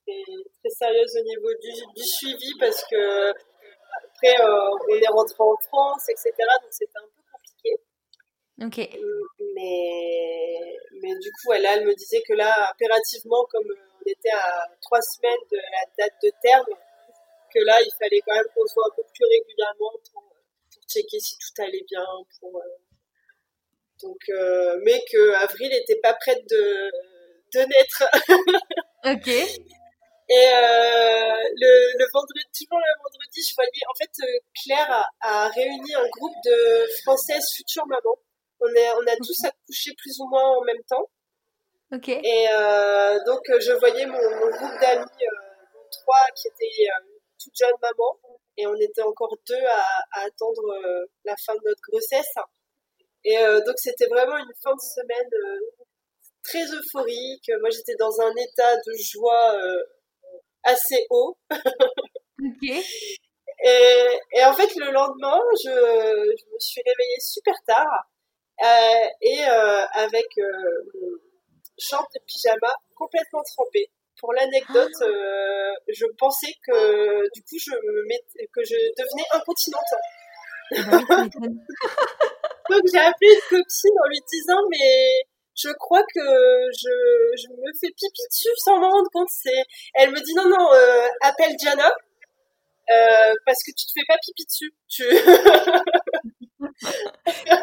très, sérieuse au niveau du, du suivi parce que après, euh, on est rentré en France, etc. Donc c'était un peu compliqué. Ok. Mais, mais du coup, elle, elle me disait que là, impérativement, comme on était à trois semaines de la date de terme, que là, il fallait quand même qu'on se voit un peu plus régulièrement pour, pour checker si tout allait bien, pour euh, donc, euh, mais que Avril n'était pas prête de, de naître. <laughs> ok. Et euh, le, le, vendredi, toujours le vendredi, je voyais, en fait, Claire a, réuni un groupe de Françaises futures mamans. On, est, on a tous accouché plus ou moins en même temps. Ok. Et euh, donc, je voyais mon, mon groupe d'amis, euh, trois qui étaient toutes jeunes mamans, et on était encore deux à, à attendre la fin de notre grossesse. Et euh, donc c'était vraiment une fin de semaine euh, très euphorique. Moi j'étais dans un état de joie euh, assez haut. <laughs> Et, et, en fait le lendemain, je, je me suis réveillée super tard euh, et euh, avec mon short de pyjama complètement trempé. Pour l'anecdote, ah. je pensais que du coup je me que je devenais incontinente. Ah bah <laughs> Donc j'ai appelé une copine en lui disant mais je crois que je, je me fais pipi dessus sans m'en rendre compte. C'est, elle me dit non non, euh, appelle Diana euh, parce que tu te fais pas pipi dessus. Tu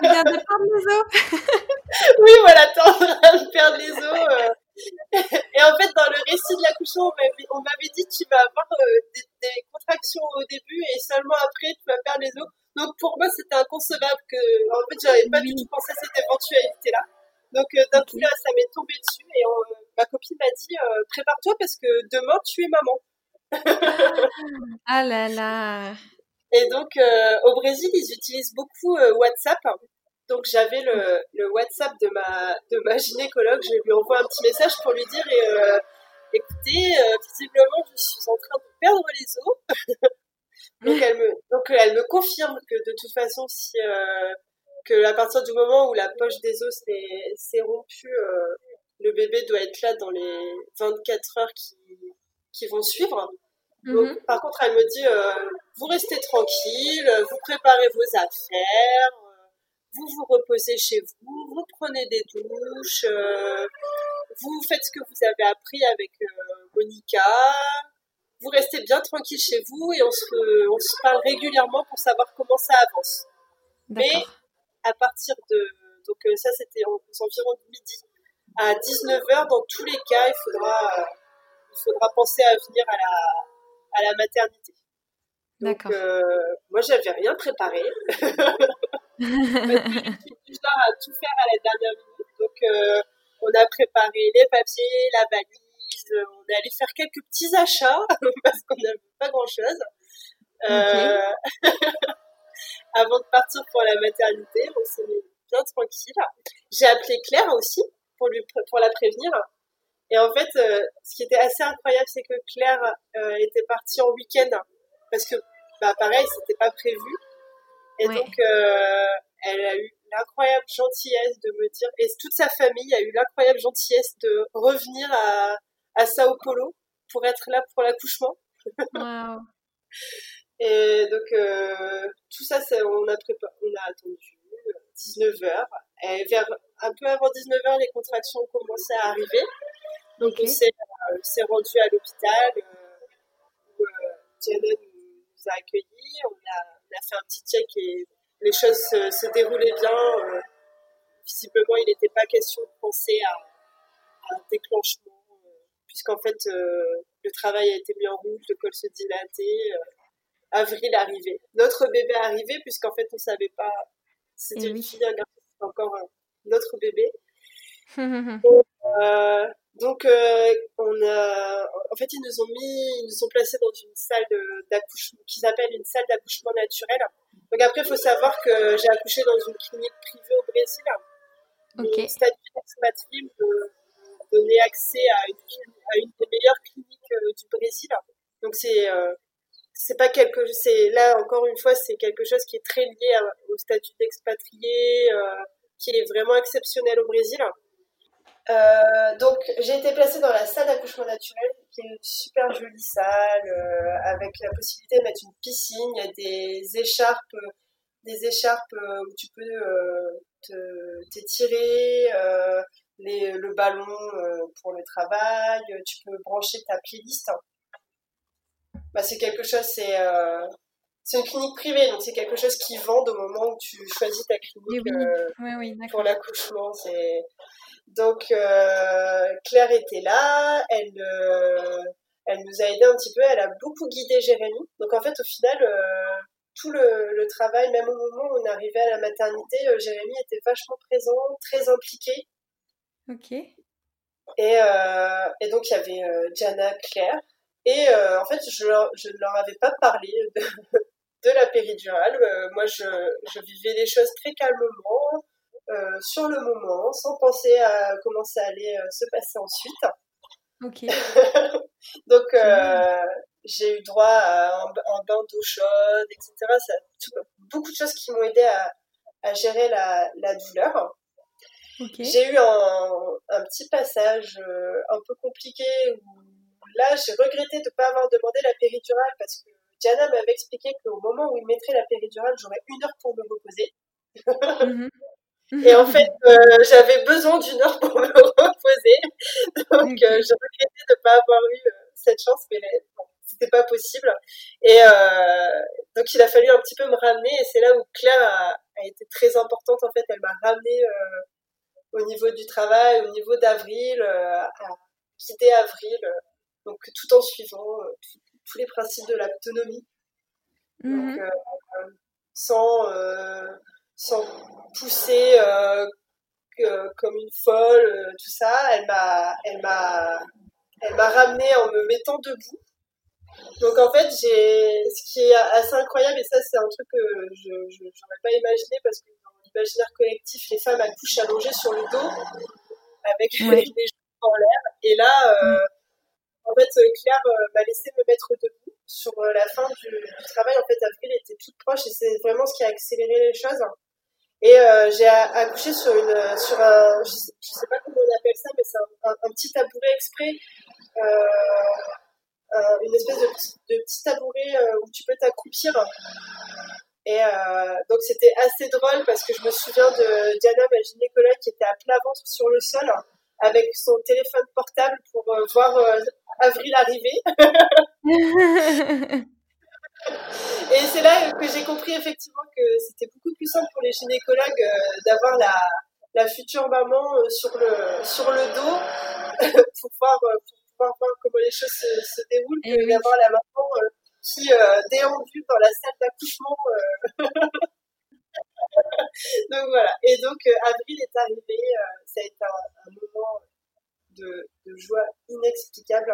viens de perdre les os. <laughs> oui voilà, t'es en train de perdre les os. Euh. Et en fait, dans le récit de l'accouchement, on m'avait dit tu vas avoir des, des, contractions au début et seulement après tu vas perdre les os. Donc pour moi, c'était inconcevable que, en fait, j'avais pas du tout pensé à cette éventualité-là. Donc euh, d'un coup là, ça m'est tombé dessus et ma copine m'a dit euh, prépare-toi parce que demain tu es maman. ah là là. Et donc euh, au Brésil, ils utilisent beaucoup WhatsApp. Donc j'avais le, le, WhatsApp de ma de ma gynécologue. Je lui envoie un petit message pour lui dire écoutez, visiblement je suis en train de perdre les os. <laughs> Donc elle me, donc elle me confirme que de toute façon, si euh, que à partir du moment où la poche des os s'est rompue, euh, le bébé doit être là dans les 24 heures qui, qui vont suivre. Donc, mhm. par contre, elle me dit, euh, vous restez tranquille, vous préparez vos affaires, vous vous reposez chez vous, vous prenez des douches, vous faites ce que vous avez appris avec Monica, vous restez bien tranquille chez vous et on se, on se parle régulièrement pour savoir comment ça avance. Mais à partir de, donc euh, ça c'était aux environs de midi, à 19h, dans tous les cas, il faudra, euh, il faudra penser à venir à la, à la maternité. Donc, euh, moi, j'avais rien préparé. <laughs> du genre à tout faire à la dernière minute. Donc, euh, on a préparé les papiers, la valise, euh, on est allé faire quelques petits achats <laughs> parce qu'on n'avait pas grand chose. Euh, <laughs> avant de partir pour la maternité, on s'est mis bien tranquille. J'ai appelé Claire aussi pour lui pour la prévenir. Et en fait, euh, ce qui était assez incroyable, c'est que Claire était partie en week-end parce que, bah, pareil, c'était pas prévu. Et donc, elle a eu l'incroyable gentillesse de me dire, et toute sa famille a eu l'incroyable gentillesse de revenir à, à Sao Paulo pour être là pour l'accouchement. <laughs> Et donc, euh, tout ça, on, a on a attendu 19h. Euh, et vers, un peu avant 19h, les contractions ont commencé à arriver. Donc, on s'est euh, rendu à l'hôpital où Diana nous a accueillis. On a, a fait un petit check et les choses se, déroulaient bien. visiblement, il n'était pas question de penser à, un déclenchement, puisqu'en fait, le travail a été mis en route, le col se dilatait. avril arrivait. Notre bébé arrivait, puisqu'en fait, on ne savait pas si c'était une fille, un garçon, encore notre bébé. <laughs> Euh, donc, euh, on a, en fait, ils nous ont mis, ils nous ont placés dans une salle d'accouchement, qu'ils appellent une salle d'accouchement naturel. Donc après, il faut savoir que j'ai accouché dans une clinique privée au Brésil. Okay. Statut d'expatrié me donnait accès à une, à une des meilleures cliniques euh, du Brésil. Donc c'est c'est pas quelque c'est là encore une fois c'est quelque chose qui est très lié au statut d'expatrié qui est vraiment exceptionnel au Brésil. Euh, donc j'ai été placée dans la salle d'accouchement naturel, qui est une super jolie salle euh, avec la possibilité de mettre une piscine. Il y a des écharpes, des écharpes euh, où tu peux t'étirer, les, le ballon pour le travail. Tu peux brancher ta playlist. Bah, c'est quelque chose, c'est c'est une clinique privée, donc c'est quelque chose qui vend au moment où tu choisis ta clinique pour l'accouchement. C'est donc euh, Claire était là, elle, euh, elle nous a aidé un petit peu, elle a beaucoup guidé Jérémy. Donc en fait au final, euh, tout le, travail, même au moment où on arrivait à la maternité, Jérémy était vachement présent, très impliqué. Ok. Et, et donc il y avait Jana, Claire. Et en fait, je, je ne leur avais pas parlé de, <laughs> de la péridurale. moi, je, je, vivais les choses très calmement. Euh, sur le moment, sans penser à comment ça allait euh, se passer ensuite. Ok. <laughs> Donc, euh, j'ai eu droit à un, bain d'eau chaude, etc. Ça, beaucoup de choses qui m'ont aidé à, à gérer la, la douleur. J'ai eu un, un, petit passage un peu compliqué où là, j'ai regretté de ne pas avoir demandé la péridurale parce que Diana m'avait expliqué qu'au moment où il mettrait la péridurale, j'aurais une heure pour me reposer. Mhm. <laughs> Et en fait, euh, j'avais besoin d'une heure pour me <laughs> reposer. Donc, euh, j'ai regretté de ne pas avoir eu euh, cette chance, mais bon, c'était pas possible. Et donc, il a fallu un petit peu me ramener. Et c'est là où Claire a, a, été très importante. En fait, elle m'a ramené au niveau du travail, au niveau d'Avril, à quitter Avril. donc, tout en suivant tous les principes de l'autonomie. Donc, mhm. sans sans pousser euh, comme une folle, euh, tout ça. Elle m'a, elle m'a, elle m'a ramené en me mettant debout. Donc en fait, j'ai, ce qui est assez incroyable et ça c'est un truc que je n'aurais pas imaginé parce que dans l'imaginaire collectif, les femmes accouchent allongées sur le dos avec <laughs> les jambes en l'air. Et là, euh, en fait, Claire m'a laissé me mettre debout sur la fin du, du, travail. En fait, Avril était toute proche et c'est vraiment ce qui a accéléré les choses. Et euh, j'ai accouché sur une, sur un, je sais, sais, pas comment on appelle ça, mais c'est un, petit tabouret exprès, euh, une espèce de petit, tabouret euh, où tu peux t'accroupir. Et euh, donc c'était assez drôle parce que je me souviens de Diana, ma gynécologue, qui était à plat ventre sur le sol avec son téléphone portable pour euh, voir Avril arriver. <laughs> Et c'est là que j'ai compris effectivement que c'était beaucoup plus simple pour les gynécologues euh, d'avoir la, la, future maman euh, sur, le, sur le dos <laughs> pour, voir, euh, pour voir comment les choses se, se déroulent que d'avoir la maman qui déambule dans la salle d'accouchement. <laughs> donc voilà. Et donc avril est arrivé, ça a été un, moment de, de joie inexplicable.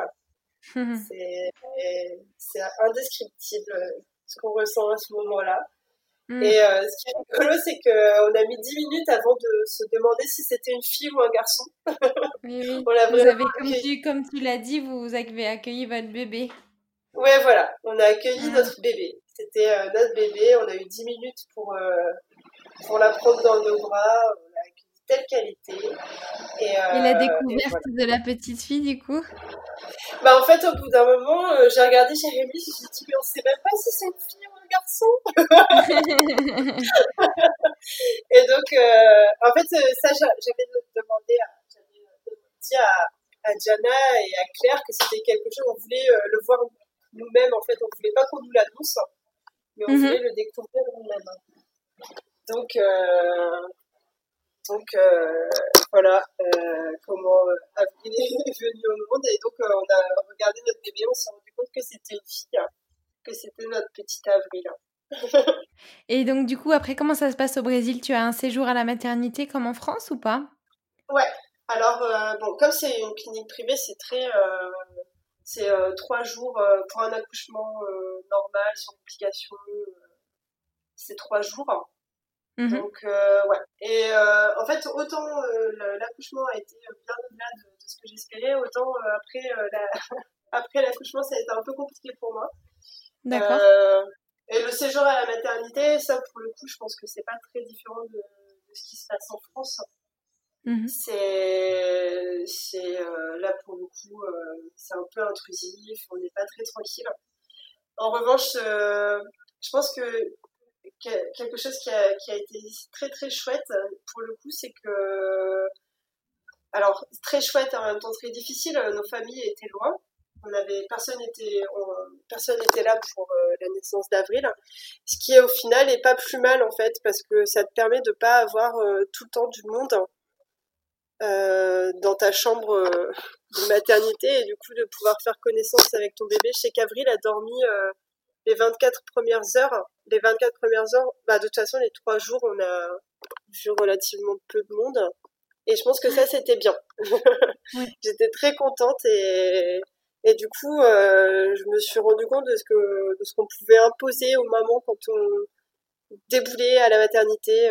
C'est indescriptible ce qu'on ressent à ce moment-là. Mm. Et euh, ce qui est rigolo, c'est qu'on a mis 10 minutes avant de se demander si c'était une fille ou un garçon. Oui, <laughs> vous avez, comme tu, comme tu l'as dit, vous avez accueilli votre bébé. Ouais, voilà, on a accueilli ah. notre bébé. C'était euh, notre bébé, on a eu 10 minutes pour, euh, pour la prendre dans nos bras, telle qualité. Et, et la découverte de la petite fille, du coup? Bah, en fait, au bout d'un moment, euh, j'ai regardé Jérémy, je me suis dit, mais on sait même pas si c'est une fille ou un garçon. <laughs> et donc, euh, en fait, euh, ça, j'avais demandé à, dit à, à Jana et à Claire que c'était quelque chose, on voulait le voir nous-mêmes, en fait, on voulait pas qu'on nous l'annonce, mais mais on mhm. voulait le découvrir nous-mêmes. Donc, euh, donc euh, voilà euh, comment Avril est <laughs> venue au monde. Et donc, on a regardé notre bébé, on s'est rendu compte que c'était une fille, que c'était notre petite Avril. <laughs> et donc, du coup, après, comment ça se passe au Brésil? Tu as un séjour à la maternité comme en France ou pas? Ouais. Alors, bon, comme c'est une clinique privée, c'est très c'est euh, trois jours euh, pour un accouchement euh, normal, sans complications. c'est trois jours. Mhm. Donc, ouais. Et en fait, autant l'accouchement a été bien au-delà de, ce que j'espérais, autant après, la... <laughs> après l'accouchement, ça a été un peu compliqué pour moi. D'accord. et le séjour à la maternité, ça, pour le coup, je pense que c'est pas très différent de, de ce qui se passe en France. Mmh c'est, c'est euh, là pour le coup, euh, c'est un peu intrusif, on n'est pas très tranquille. En revanche, euh, je pense que quelque chose qui a, été très très chouette pour le coup, c'est que, alors très chouette et en même temps très difficile, nos familles étaient loin. On avait personne était personne n'était là pour la naissance d'avril, ce qui au final n'est pas plus mal en fait parce que ça te permet de pas avoir tout le temps du monde euh, dans ta chambre euh, de maternité et du coup de pouvoir faire connaissance avec ton bébé. Je sais qu'Avril a dormi euh, les 24 premières heures. Les 24 premières heures, bah, de toute façon, les trois jours, on a vu relativement peu de monde. Et je pense que ça, c'était bien. <laughs> J'étais très contente et, et du coup, je me suis rendu compte de ce que de ce qu'on pouvait imposer aux mamans quand on déboulait à la maternité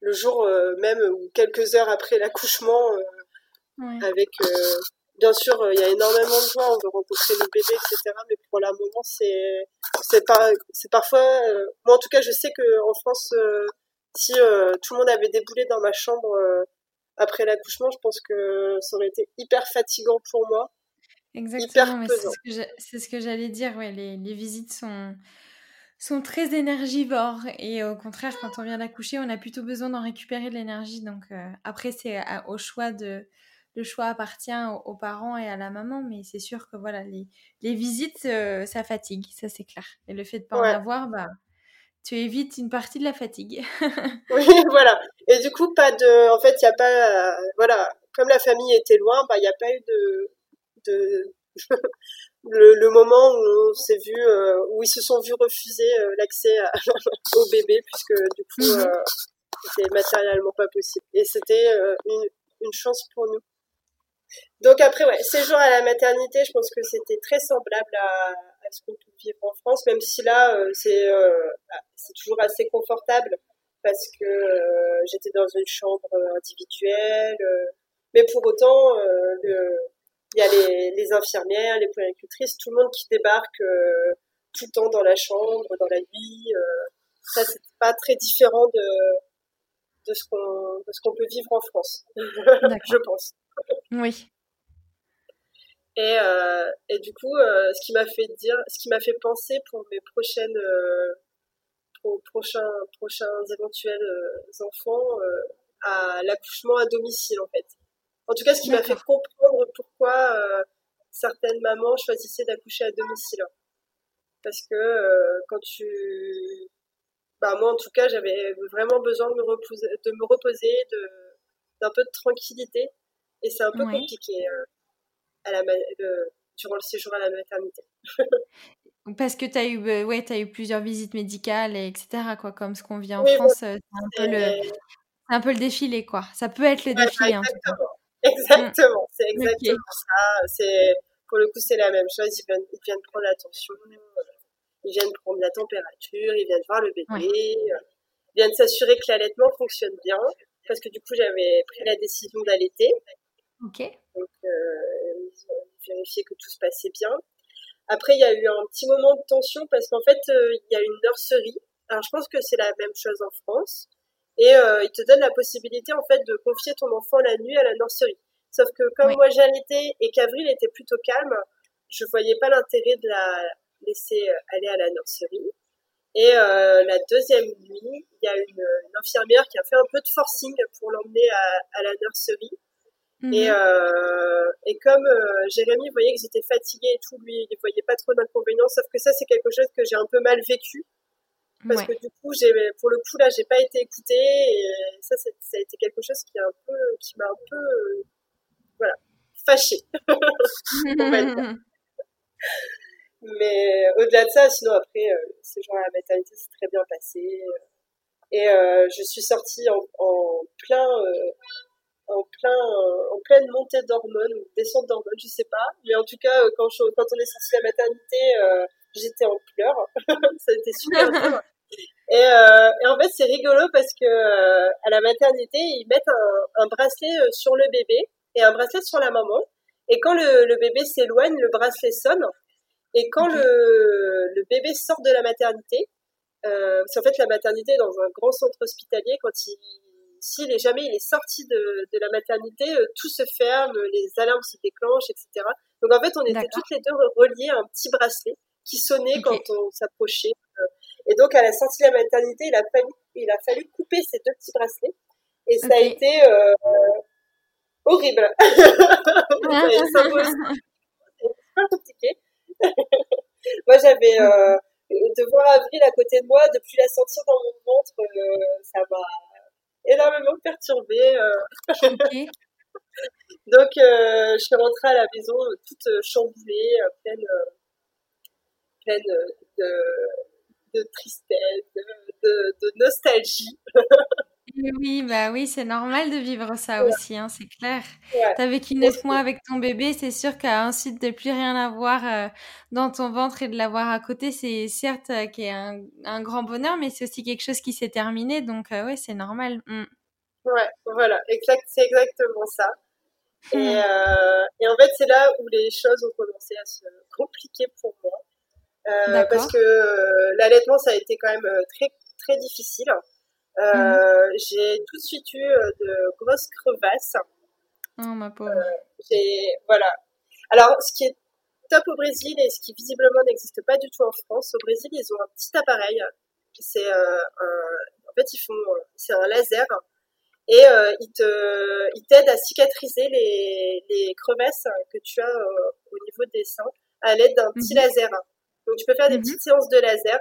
le jour euh, même ou quelques heures après l'accouchement, euh, avec euh, bien sûr, il y a énormément de joie, on veut rencontrer le bébé, etc. Mais pour la moment, c'est c'est parfois. moi, en tout cas, je sais que en France, si tout le monde avait déboulé dans ma chambre après l'accouchement, je pense que ça aurait été hyper fatigant pour moi. Exactement, c'est ce que j'allais dire. Ouais, les, les visites sont sont très énergivores et au contraire quand on vient d'accoucher on a plutôt besoin d'en récupérer de l'énergie donc euh, après c'est au choix de le choix appartient aux, parents et à la maman mais c'est sûr que voilà les, les visites euh, ça fatigue ça c'est clair et le fait de pas en avoir bah tu évites une partie de la fatigue <laughs> oui voilà et du coup pas de en fait il y a pas voilà comme la famille était loin bah il n'y a pas eu de de <laughs> le, moment où on s'est vu, euh, où ils se sont vus refuser euh, l'accès <laughs> au bébé, puisque du coup, mhm. c'était matériellement pas possible. Et c'était une, une, chance pour nous. Donc après, ouais, séjour à la maternité, je pense que c'était très semblable à, à ce qu'on peut vivre en France, même si là, c'est bah, c'est toujours assez confortable parce que j'étais dans une chambre individuelle. mais pour autant, le, il y a les, les, infirmières, les puéricultrices, tout le monde qui débarque euh, tout le temps dans la chambre, dans la nuit. Euh, ça, c'est pas très différent de, de ce qu'on de ce qu'on peut vivre en France, <laughs> je pense. Oui. Et, euh, et du coup, euh, ce qui m'a fait dire, ce qui m'a fait penser pour mes prochaines pour prochains prochains éventuels enfants à l'accouchement à domicile en fait. En tout cas, ce qui m'a fait comprendre pourquoi euh, certaines mamans choisissaient d'accoucher à domicile. Parce que euh, quand tu... Bah, moi, en tout cas, j'avais vraiment besoin de me reposer, de me reposer d'un peu de tranquillité. Et c'est un peu compliqué euh, à la, durant le séjour à la maternité. <laughs> Parce que tu as, eu, ouais, as eu plusieurs visites médicales, et etc. Quoi, comme ce qu'on vit en France, c'est un, peu le, un peu le défilé. Quoi. Ça peut être le défilé. Cas. Exactement, c'est exactement ça. Pour le coup, c'est la même chose. Ils viennent, ils viennent prendre l'attention, ils viennent prendre la température, ils viennent voir le bébé, ils viennent s'assurer que l'allaitement fonctionne bien, parce que du coup, j'avais pris la décision d'allaiter. Ok. Donc, euh, ils ont vérifié que tout se passait bien. Après, il y a eu un petit moment de tension parce qu'en fait, euh, il y a une nurserie. Alors, je pense que c'est la même chose en France et euh, il te donne la possibilité en fait de confier ton enfant la nuit à la nurserie. Sauf que comme moi j'allaitais et qu'Avril était plutôt calme, je voyais pas l'intérêt de la laisser aller à la nurserie. Et euh, la deuxième nuit, il y a une, infirmière qui a fait un peu de forcing pour l'emmener à, à, la nurserie. Mhm. Et, euh, et comme euh, Jérémy voyait que j'étais fatiguée et tout, lui, il voyait pas trop d'inconvénients. Sauf que ça, c'est quelque chose que j'ai un peu mal vécu. Parce que du coup, j'ai, pour le coup, là, j'ai pas été écoutée. Et ça, ça a été quelque chose qui, un peu, qui m'a un peu, euh, voilà, fâchée. <laughs> <laughs> Mais au-delà de ça, sinon après, euh, ce jour à la maternité s'est très bien passé. Et euh, je suis sortie en, en plein en plein en pleine montée d'hormones ou descente d'hormones, je sais pas. Mais en tout cas, euh, quand, je, quand on est sorti de la maternité, euh, j'étais en pleurs. <laughs> ça a été super <laughs> dur. Et, euh, et, en fait, c'est rigolo parce que euh, à la maternité, ils mettent un, un, bracelet sur le bébé et un bracelet sur la maman. Et quand le, le bébé s'éloigne, le bracelet sonne. Et quand le, le bébé sort de la maternité, euh, parce qu'en fait, la maternité est dans un grand centre hospitalier, quand il s'il est jamais il est sorti de, de la maternité, euh, tout se ferme, les alarmes se déclenchent, etc. Donc en fait, on était toutes les deux reliées à un petit bracelet qui sonnait quand on s'approchait. Euh. Et donc à la sortie de la maternité, il a fallu, il a fallu couper ces deux petits bracelets. Et ça a été euh, horrible. <laughs> c'est super compliqué. <laughs> moi, j'avais euh, de voir Avril à côté de moi, de plus la sentir dans mon ventre, euh, ça m'a énormément perturbée. Euh. <laughs> Donc, euh, je suis rentrée à la maison euh, toute chamboulée, pleine, pleine de, de tristesse, de, de nostalgie. <laughs> Oui, bah oui, c'est normal de vivre ça aussi, hein, c'est clair. T'as vécu neuf mois avec ton bébé, c'est sûr qu'ensuite de plus rien avoir euh, dans ton ventre et de l'avoir à côté, c'est certes euh, qui est un, un, grand bonheur, mais c'est aussi quelque chose qui s'est terminé, donc euh, ouais, c'est normal. Mm. Ouais, voilà, exact, c'est exactement ça. Et, euh, et, en fait, c'est là où les choses ont commencé à se compliquer pour moi. Euh, parce que l'allaitement, ça a été quand même très, très difficile. Euh. J'ai tout de suite eu euh, de grosses crevasses. Oh, ma pauvre. Euh, j'ai, voilà. Alors, ce qui est top au Brésil et ce qui visiblement n'existe pas du tout en France, au Brésil, ils ont un petit appareil. C'est un, en fait, ils font, c'est un laser et euh, te, t'aident à cicatriser les, les crevasses que tu as au niveau des seins à l'aide d'un petit mhm. laser. Donc, tu peux faire des mhm. petites séances de laser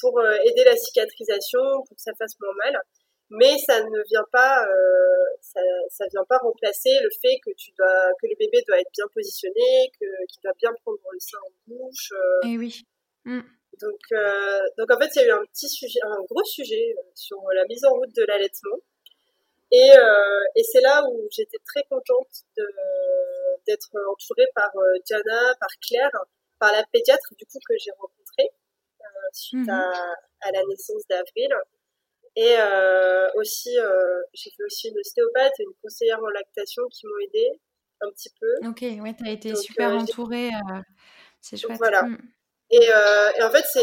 pour euh, aider la cicatrisation, pour que ça fasse moins mal. Mais ça ne vient pas, euh, ça, ça vient pas remplacer le fait que tu dois, que le bébé doit être bien positionné, que qu'il doit bien prendre le sein en bouche. Euh. Eh oui. Mm. Donc, euh, donc en fait, il y a eu un petit sujet, un gros sujet sur la mise en route de l'allaitement. Et, et c'est là où j'étais très contente d'être entourée par Diana, par Claire, par la pédiatre du coup que j'ai rencontrée suite mhm. à, à, la naissance d'Avril. Et euh, aussi, euh, j'ai fait aussi une ostéopathe et une conseillère en lactation qui m'ont aidé un petit peu. Ok, ouais, tu as été super euh, entourée. c'est chouette. voilà. Mm. Et, et, en fait, c'est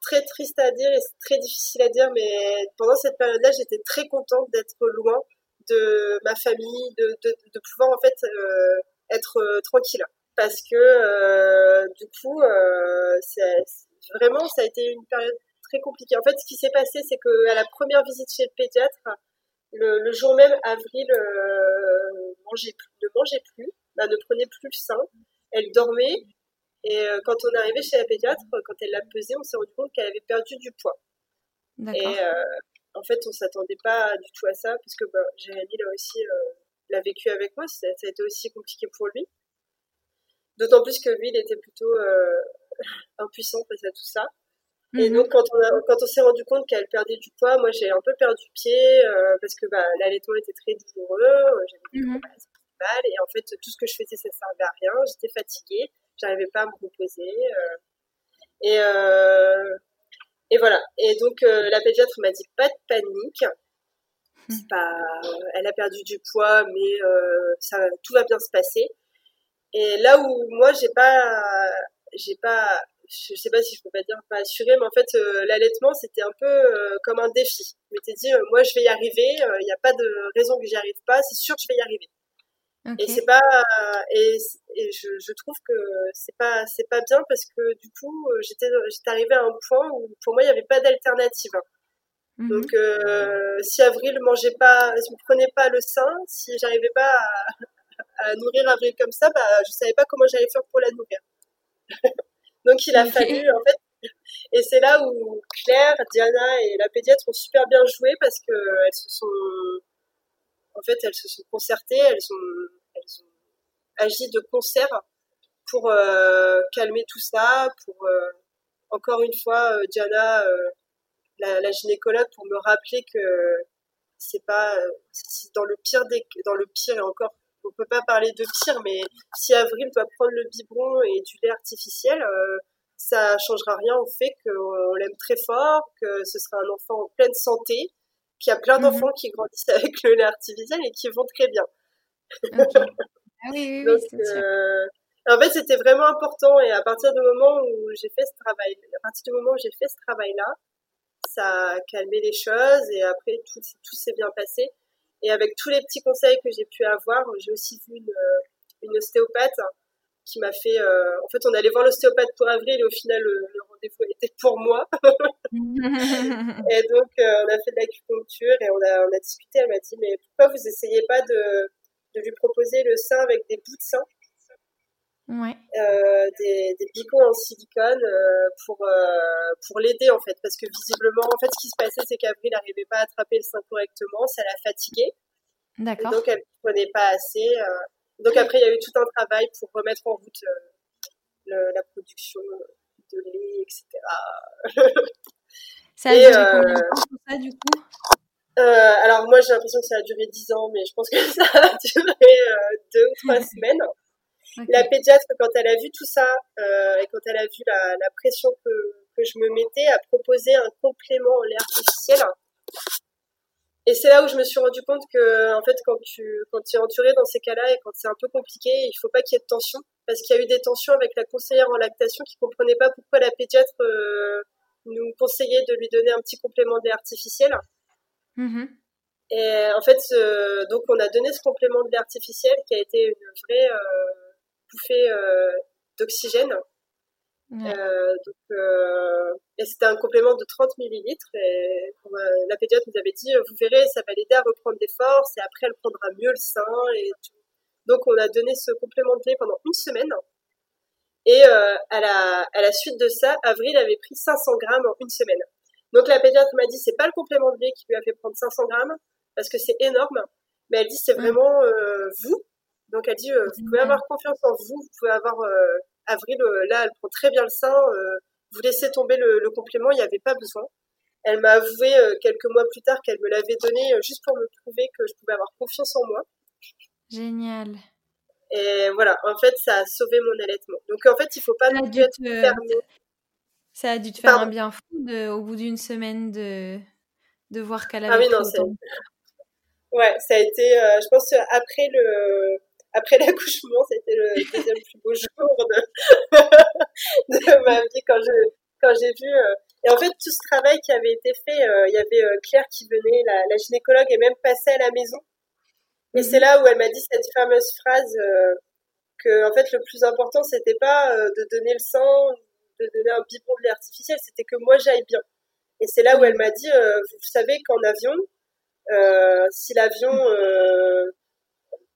très triste à dire et c'est très difficile à dire, mais pendant cette période-là, j'étais très contente d'être loin de ma famille, de, de, de pouvoir en fait être tranquille. Parce que du coup, c'est vraiment, ça a été une période très compliquée. En fait, ce qui s'est passé, c'est que à la première visite chez le pédiatre, le, le jour même, Avril euh, mangeait plus, ne mangeait plus, bah, ne prenait plus le sein. Elle dormait. Et euh, quand on est arrivé chez la pédiatre, quand elle l'a pesée, on s'est rendu compte qu'elle avait perdu du poids. Et euh, en fait, on s'attendait pas du tout à ça, puisque bah, Jérémy là aussi l'a vécu avec moi. Ça, ça, a été aussi compliqué pour lui. D'autant plus que lui, il était plutôt <laughs> impuissant face à tout ça. Et mhm. donc, quand on, quand on s'est rendu compte qu'elle perdait du poids, moi, j'ai un peu perdu pied euh, parce que bah, l'allaitement était très douloureux, euh, j'avais mmh. mal, et en fait, tout ce que je faisais, ça ne servait à rien. J'étais fatiguée, j'arrivais pas à me reposer. Euh, et, euh, et voilà. Et donc, la pédiatre m'a dit pas de panique. Mmh. Pas, elle a perdu du poids, mais ça, tout va bien se passer. Et là où moi, j'ai pas j'ai pas je sais pas si je peux pas dire pas assuré mais en fait euh, l'allaitement c'était un peu euh, comme un défi je m'étais dit euh, moi je vais y arriver il n'y a pas de raison que j'y arrive pas c'est sûr que je vais y arriver et c'est pas et, et je, je, trouve que c'est pas c'est pas bien parce que du coup j'étais j'étais arrivée à un point où pour moi il n'y avait pas d'alternative mhm. donc si Avril mangeait pas me prenait pas le sein si j'arrivais pas à, à nourrir Avril comme ça, bah, je savais pas comment j'allais faire pour la nourrir. <laughs> Donc il a fallu, en fait, et c'est là où Claire, Diana et la pédiatre ont super bien joué parce que elles se sont, en fait, elles se sont concertées, elles ont, elles ont agi de concert pour euh, calmer tout ça, pour euh, encore une fois, euh, Diana, la, la, gynécologue, pour me rappeler que c'est pas dans le pire des dans le pire et encore on peut pas parler de pire mais si Avril doit prendre le biberon et du lait artificiel ça changera rien au fait qu'on l'aime très fort que ce sera un enfant en pleine santé qu'il y a plein mhm. d'enfants qui grandissent <laughs> avec le lait artificiel et qui vont très bien <laughs> ah oui, oui, oui en fait, c'était vraiment important et à partir du moment où j'ai fait ce travail, à partir du moment où j'ai fait ce travail-là, ça a calmé les choses et après tout, tout s'est bien passé. Et avec tous les petits conseils que j'ai pu avoir, j'ai aussi vu une, une ostéopathe qui m'a fait. Euh, en fait, on allait voir l'ostéopathe pour avril et au final, le, rendez-vous était pour moi. <laughs> et donc, euh, on a fait de l'acupuncture et on a, on a discuté. Elle m'a dit Mais pourquoi vous essayez pas de, de lui proposer le sein avec des bouts de sein? Ouais. euh, des, des picots en silicone euh, pour euh, pour l'aider en fait parce que visiblement en fait ce qui se passait c'est qu'Avril n'arrivait pas à attraper le sein correctement ça l'a fatiguée d'accord donc elle ne prenait pas assez euh. donc après il y a eu tout un travail pour remettre en route le, la production de lait etc <laughs> ça a duré combien de temps ça du coup? Euh, alors moi j'ai l'impression que ça a duré 10 ans, mais je pense que <laughs> ça a duré euh, deux ou trois <laughs> semaines. La pédiatre, quand elle a vu tout ça euh, et quand elle a vu la, la pression que, que, je me mettais, a proposé un complément en lait artificiel. Et c'est là où je me suis rendu compte que, en fait, quand tu, quand es entouré dans ces cas-là et quand c'est un peu compliqué, il faut pas qu'il y ait de tension. Parce qu'il y a eu des tensions avec la conseillère en lactation qui comprenait pas pourquoi la pédiatre euh, nous conseillait de lui donner un petit complément de lait artificiel. Mmh et en fait, donc on a donné ce complément de lait artificiel qui a été une vraie euh, bouffée euh, d'oxygène. Euh, donc, euh, et c'était un complément de 30 millilitres. Et la pédiatre nous avait dit, vous verrez, ça va l'aider à reprendre des forces et après elle prendra mieux le sein. Et Donc on a donné ce complément de lait pendant une semaine. Et euh, à, la, à la suite de ça, Avril avait pris 500 grammes en une semaine. Donc la pédiatre m'a dit, c'est pas le complément de lait qui lui a fait prendre 500 grammes, parce que c'est énorme. Mais elle dit c'est vraiment euh, vous. Donc elle dit euh, vous pouvez avoir confiance en vous, vous pouvez avoir euh, Avril là elle prend très bien le sein, vous laissez tomber le, complément, il n'y avait pas besoin. Elle m'a avoué quelques mois plus tard qu'elle me l'avait donné juste pour me prouver que je pouvais avoir confiance en moi. Génial. Et voilà, en fait, ça a sauvé mon allaitement. Donc en fait, il faut pas non plus être fermé. Ça a dû te faire un bien fou de, au bout d'une semaine de, de voir qu'elle avait ah oui, non, Ouais, ça a été, euh, je pense, après le, après l'accouchement, c'était le deuxième plus beau jour de, <laughs> de ma vie quand je, quand j'ai vu. Euh, et en fait, tout ce travail qui avait été fait, euh, il y avait Claire qui venait, la, la, gynécologue, est même passée à la maison. Et c'est mhm. là où elle m'a dit cette fameuse phrase que, en fait, le plus important, c'était pas de donner le sang, de donner un biberon de lait artificiel, c'était que moi j'aille bien. Et c'est là où elle m'a dit, vous savez qu'en avion, euh, si l'avion euh,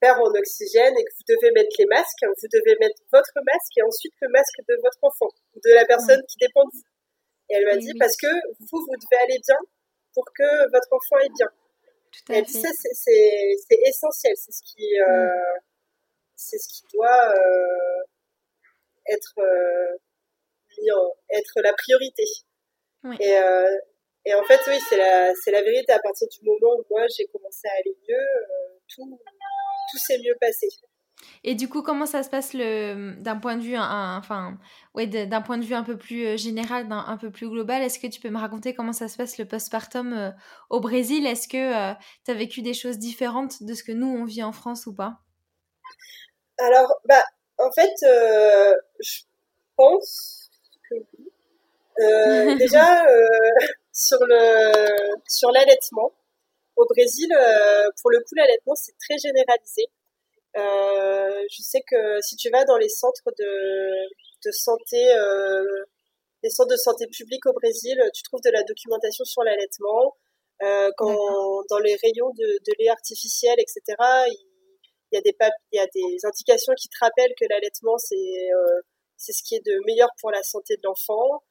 perd en oxygène et que vous devez mettre les masques, vous devez mettre votre masque et ensuite le masque de votre enfant, de la personne qui dépend de vous. Et elle m'a dit parce que vous, vous devez aller bien pour que votre enfant aille bien. et elle dit ça, c'est essentiel, c'est ce qui, euh, c'est ce qui doit euh, être euh, être la priorité. Oui. Et euh, et en fait, oui, c'est la, c'est la vérité. À partir du moment où moi j'ai commencé à aller mieux, euh, tout, tout s'est mieux passé. Et du coup, comment ça se passe le, d'un point de vue, un, enfin, ouais, d'un point de vue un peu plus euh, général, un, peu plus global Est-ce que tu peux me raconter comment ça se passe le postpartum euh, au Brésil? Est-ce que tu as vécu des choses différentes de ce que nous on vit en France ou pas? Alors, bah, en fait, je pense que oui. <laughs> déjà, <laughs> sur le sur l'allaitement. Au Brésil, euh, pour le coup, l'allaitement c'est très généralisé. Euh, je sais que si tu vas dans les centres de, de santé, euh, les centres de santé publics au Brésil, tu trouves de la documentation sur l'allaitement. Euh, quand dans les rayons de, de lait artificiel, etc., il y a des il y a des indications qui te rappellent que l'allaitement c'est c'est ce qui est de meilleur pour la santé de l'enfant.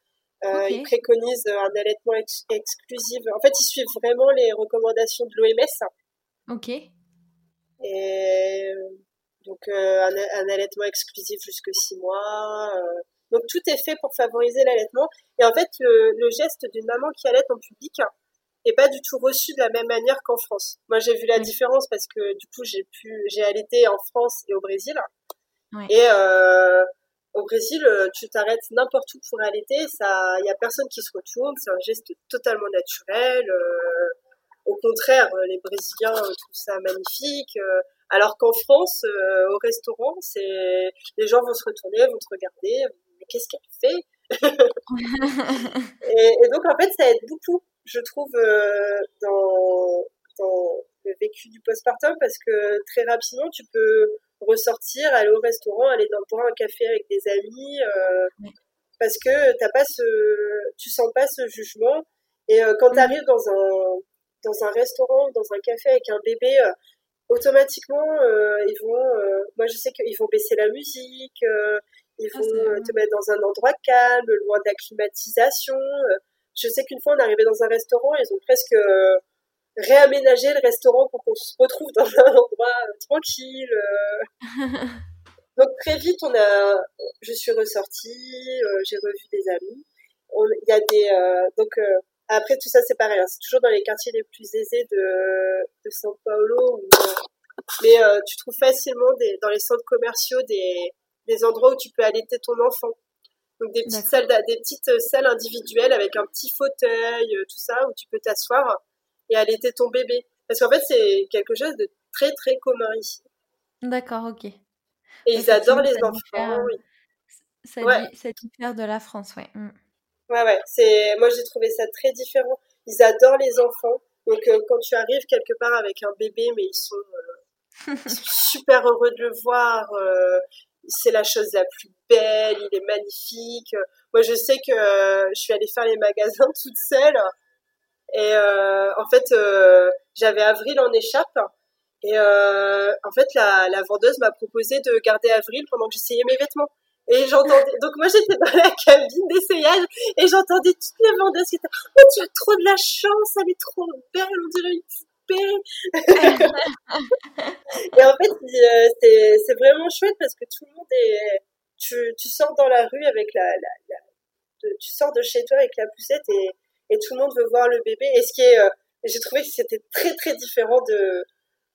Euh, Ils préconisent un allaitement exclusif. En fait, ils suivent vraiment les recommandations de l'OMS. Ok. Et donc euh, un, un, allaitement exclusif jusque six mois. Euh. Donc tout est fait pour favoriser l'allaitement. Et en fait, le, le geste d'une maman qui allait en public est pas du tout reçu de la même manière qu'en France. Moi, j'ai vu la différence parce que du coup, j'ai pu, j'ai allaité en France et au Brésil. Et euh, au Brésil, euh, tu t'arrêtes n'importe où pour allaiter, ça, il y a personne qui se retourne, c'est un geste totalement naturel. Euh, au contraire, euh, les Brésiliens trouvent ça magnifique. alors qu'en France, au restaurant, c'est les gens vont se retourner, vont te regarder, mais qu'est-ce qu'elle fait? <laughs> Et, et, donc en fait, ça aide beaucoup, je trouve, dans, dans le vécu du postpartum parce que très rapidement, tu peux ressortir, aller au restaurant, aller dans, boire un café avec des amis, euh, parce que t'as pas ce, tu sens pas ce jugement. Et euh, quand tu arrives dans un dans un restaurant, dans un café avec un bébé, euh, automatiquement ils vont, moi je sais qu'ils vont baisser la musique, ils ah, vont te mettre dans un endroit calme, loin de la climatisation. je sais qu'une fois on est arrivé dans un restaurant, ils ont presque réaménager le restaurant pour qu'on se retrouve dans un endroit euh, tranquille. Euh. <laughs> Donc très vite, on a, je suis ressortie, euh, j'ai revu des amis. Il y a des, donc après tout ça c'est pareil, hein, c'est toujours dans les quartiers les plus aisés de, de São Paulo. mais tu trouves facilement des, dans les centres commerciaux des, des endroits où tu peux allaiter ton enfant. Donc des petites salles, des petites salles individuelles avec un petit fauteuil, tout ça où tu peux t'asseoir et allaiter ton bébé. Parce qu'en fait, c'est quelque chose de très très commun ici. D'accord, ok. Et ils adorent les enfants. oui. Ça, ouais. diffère de la France, ouais. Mm. Ouais, ouais. C'est... Moi, j'ai trouvé ça très différent. Ils adorent les enfants. Donc, euh, quand tu arrives quelque part avec un bébé, mais ils sont, euh, <laughs> super heureux de le voir. Euh, c'est la chose la plus belle. Il est magnifique. Moi, je sais que je suis allée faire les magasins <laughs> toute seule. Et euh, en fait, euh, j'avais Avril en échappe. Et euh, en fait, la, la vendeuse m'a proposé de garder Avril pendant que j'essayais mes vêtements. Et j'entendais, donc moi j'étais dans la cabine d'essayage et j'entendais toutes les vendeuses qui étaient, oh tu as trop de la chance, elle est trop belle, on dirait une poupée. <laughs> et en fait, c'est, c'est vraiment chouette parce que tout le monde est, tu, tu sors dans la rue avec la, la, la tu sors de chez toi avec la poussette et, et tout le monde veut voir le bébé. Et ce qui est, euh, j'ai trouvé que c'était très très différent de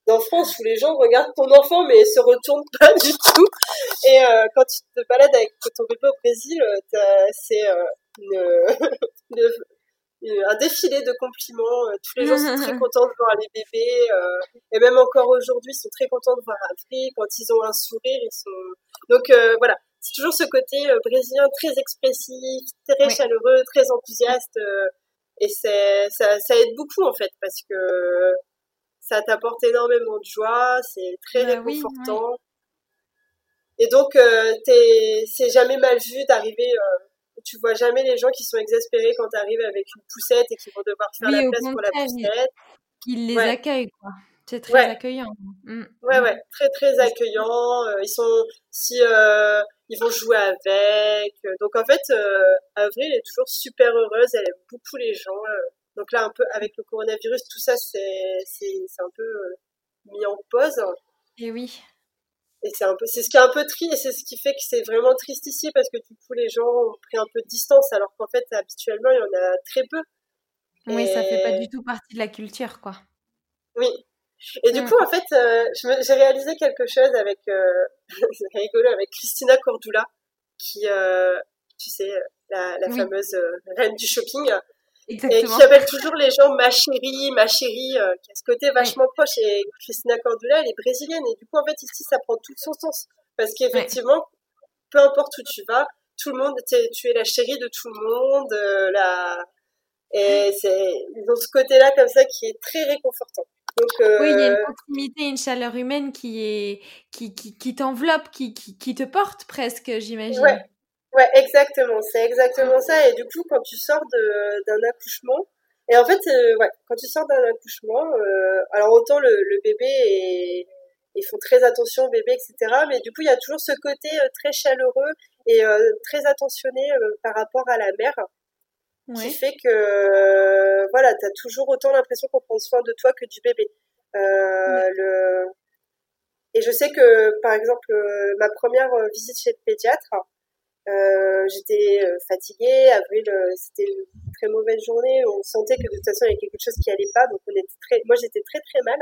d'en France où les gens regardent ton enfant mais se retournent pas du tout. Et euh, quand tu te balades avec ton bébé au Brésil, euh, c'est <laughs> un défilé de compliments. Tous les gens sont très <laughs> contents de voir les bébés. et même encore aujourd'hui, ils sont très contents de voir Afrique. Quand ils ont un sourire, ils sont... Donc voilà, c'est toujours ce côté brésilien très expressif, très chaleureux, très enthousiaste. Et c'est, ça, ça aide beaucoup en fait parce que ça t'apporte énormément de joie, c'est très bah réconfortant. Et donc, euh, c'est jamais mal vu d'arriver. Euh, tu vois jamais les gens qui sont exaspérés quand tu arrives avec une poussette et qui vont devoir faire la place pour la poussette. Ils les accueillent, quoi. C'est très accueillant. Mmh. Ouais, ouais, très très accueillant. Euh, ils sont si euh, ils vont jouer avec. Donc en fait, euh, Avril est toujours super heureuse. Elle aime beaucoup les gens. donc là, un peu avec le coronavirus, tout ça, c'est c'est un peu mis en pause. Et oui. Et c'est un peu, c'est ce qui est un peu triste, et c'est ce qui fait que c'est vraiment triste ici parce que du coup les gens ont pris un peu de distance alors qu'en fait habituellement il y en a très peu. Oui, ça fait pas du tout partie de la culture, quoi. Oui, et du mm. coup, en fait, euh, j'ai réalisé quelque chose avec, euh, <laughs> rigolo, avec Christina Cordula, qui, euh, tu sais, la, la fameuse reine du shopping, Exactement. et qui appelle toujours les gens ma chérie, ma chérie, qui a ce côté vachement proche. Et Christina Cordula, elle est brésilienne, et du coup, en fait, ici, ça prend tout son sens. Parce qu'effectivement, peu importe où tu vas, tout le monde, tu es la chérie de tout le monde, la... et c'est dans ce côté-là comme ça qui est très réconfortant. Oui, il y a une euh, proximité, une chaleur humaine qui est qui, qui, qui t'enveloppe, qui, qui, qui, te porte presque, j'imagine. Ouais. ouais, exactement, c'est exactement ça. Et du coup, quand tu sors d'un accouchement, et en fait, euh, ouais, quand tu sors d'un accouchement, euh, alors autant le, le bébé est, ils font très attention au bébé, etc. Mais du coup, il y a toujours ce côté très chaleureux et très attentionné par rapport à la mère. Qui fait que voilà, tu as toujours autant l'impression qu'on prend soin de toi que du bébé. Euh, le... Et je sais que, par exemple, ma première visite chez le pédiatre, euh, j'étais euh, fatiguée. Avril, euh, c'était une très mauvaise journée. On sentait que de toute façon, il y avait quelque chose qui allait pas. Donc, on était très, moi, j'étais très, très mal.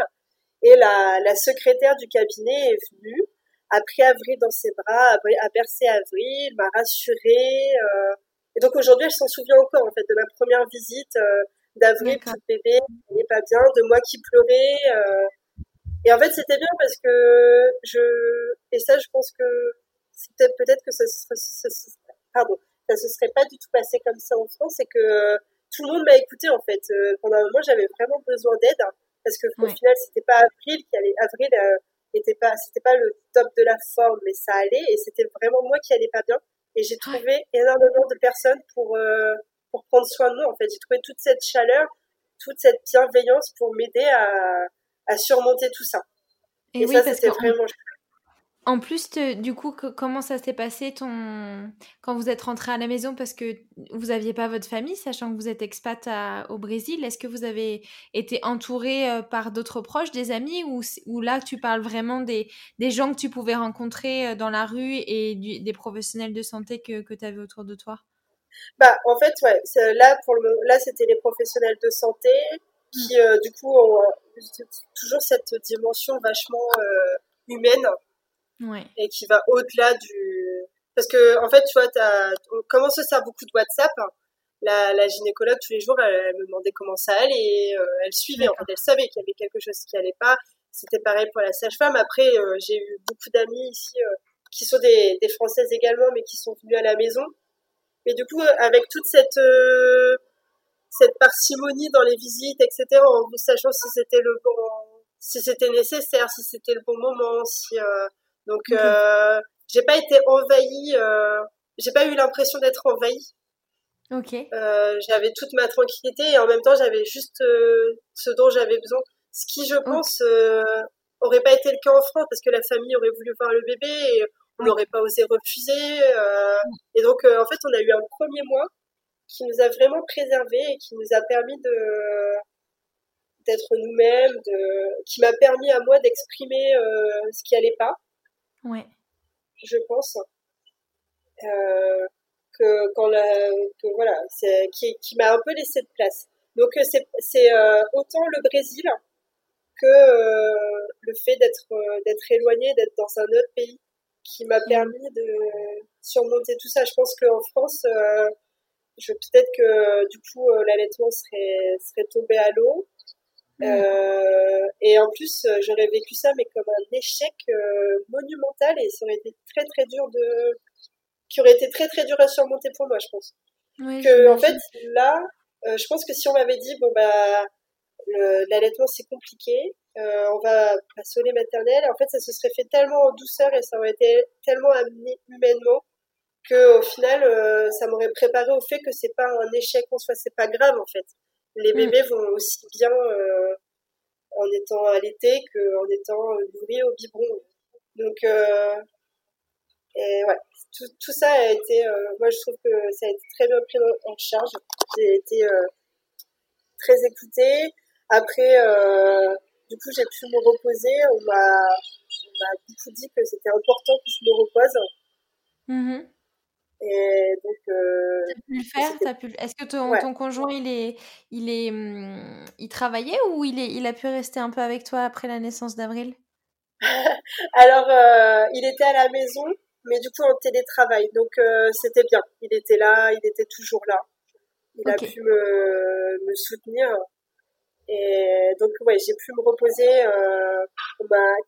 Et la, la secrétaire du cabinet est venue, a pris Avril dans ses bras, a, bercé Avril, m'a rassurée. Euh, et donc, aujourd'hui, elle s'en souvient encore, en fait, de ma première visite d'Avril, petit bébé, elle n'est pas bien, de moi qui pleurais. et en fait, c'était bien parce que je, et ça, je pense que peut-être que ça se serait, pardon, ça se serait pas du tout passé comme ça en France et que tout le monde m'a écouté en fait. Euh, pendant un moment, j'avais vraiment besoin d'aide hein, parce que au final, c'était pas Avril qui allait. Avril euh, était pas, c'était pas le top de la forme, mais ça allait et c'était vraiment moi qui allait pas bien. Et j'ai trouvé énormément de personnes pour euh, pour prendre soin de moi. En fait, j'ai trouvé toute cette chaleur, toute cette bienveillance pour m'aider à, à surmonter tout ça. Et, ça, c'était vraiment en plus, du coup, comment ça s'est passé ton... quand vous êtes rentré à la maison? Parce que vous n'aviez pas votre famille, sachant que vous êtes expat au Brésil. Est-ce que vous avez été entouré euh, par d'autres proches, des amis, ou, ou là tu parles vraiment des, des, gens que tu pouvais rencontrer euh, dans la rue et des professionnels de santé que, que tu avais autour de toi? Bah, en fait, ouais, là, pour le, là, c'était les professionnels de santé qui, mmh. euh, du coup, ont toujours cette dimension vachement humaine et qui va au-delà du parce que en fait tu vois as... on commence à faire beaucoup de WhatsApp. La, la gynécologue tous les jours elle, me demandait comment ça allait et euh, elle suivait en fait. Elle savait qu'il y avait quelque chose qui allait pas. C'était pareil pour la sage-femme. Après euh, j'ai eu beaucoup d'amis ici euh, qui sont des, des françaises également mais qui sont venues à la maison. Mais du coup avec toute cette cette parcimonie dans les visites etc en sachant si c'était le bon si c'était nécessaire si c'était le bon moment si donc, euh, j'ai pas été envahie, euh, j'ai pas eu l'impression d'être envahie. Ok. Euh, j'avais toute ma tranquillité et en même temps, j'avais juste euh, ce dont j'avais besoin. Ce qui, je pense, euh, aurait pas été le cas en France parce que la famille aurait voulu voir le bébé et on n'aurait pas osé refuser. et donc, en fait, on a eu un premier mois qui nous a vraiment préservé et qui nous a permis de d'être nous-mêmes, de qui m'a permis à moi d'exprimer ce qui allait pas Ouais. Je pense euh, que quand la, que voilà, c'est qui, qui m'a un peu laissé de place. Donc euh, c'est c'est euh, autant le Brésil que euh, le fait d'être d'être éloigné, d'être dans un autre pays qui m'a mm. permis de surmonter tout ça. Je pense qu'en France, je peut-être que du coup l'allaitement serait serait tombé à l'eau. Euh, et en plus, euh, j'aurais vécu ça, mais comme un échec euh, monumental, et ça aurait été très très dur de, qui aurait été très très dur à surmonter pour moi, je pense. que en fait, là, euh, je pense que si on m'avait dit bon bah l'allaitement c'est compliqué, on va passer au lait maternel, en fait, ça se serait fait tellement en douceur et ça aurait été tellement amené humainement que au final, ça m'aurait préparé au fait que c'est pas un échec en soi, c'est pas grave en fait les mm. bébés vont aussi bien euh, en étant allaités qu'en étant nourris au biberon. Donc, euh, et ouais, tout, tout, ça a été, euh, moi je trouve que ça a été très bien pris en charge. J'ai été très écoutée. Après, du coup, j'ai pu me reposer. On m'a, beaucoup dit que c'était important que je me repose. Mm-hmm. Et donc, euh, pu le faire pu... Est-ce que ton, ton, conjoint, il est, il est, hum, il travaillait ou il est, il a pu rester un peu avec toi après la naissance d'Avril? <laughs> Alors, euh, il était à la maison, mais du coup en télétravail, donc euh, c'était bien. Il était là, il était toujours là. Il a pu me, me soutenir. Et donc, ouais, j'ai pu me reposer. Euh,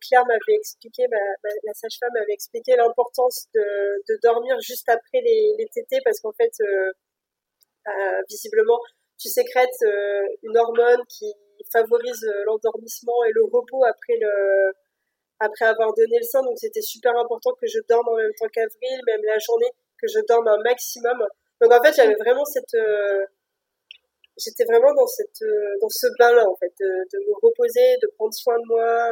Claire m'avait expliqué, la sage-femme m'avait expliqué l'importance de, de, dormir juste après les, les tétés parce qu'en fait, euh, euh, visiblement, tu sécrètes euh, une hormone qui favorise euh, l'endormissement et le repos après le après avoir donné le sein. Donc, c'était super important que je dorme en même temps qu'Avril, même la journée, que je dorme un maximum. Donc, en fait, j'avais vraiment cette j'étais vraiment dans cette dans ce bain là en fait de, de, me reposer de prendre soin de moi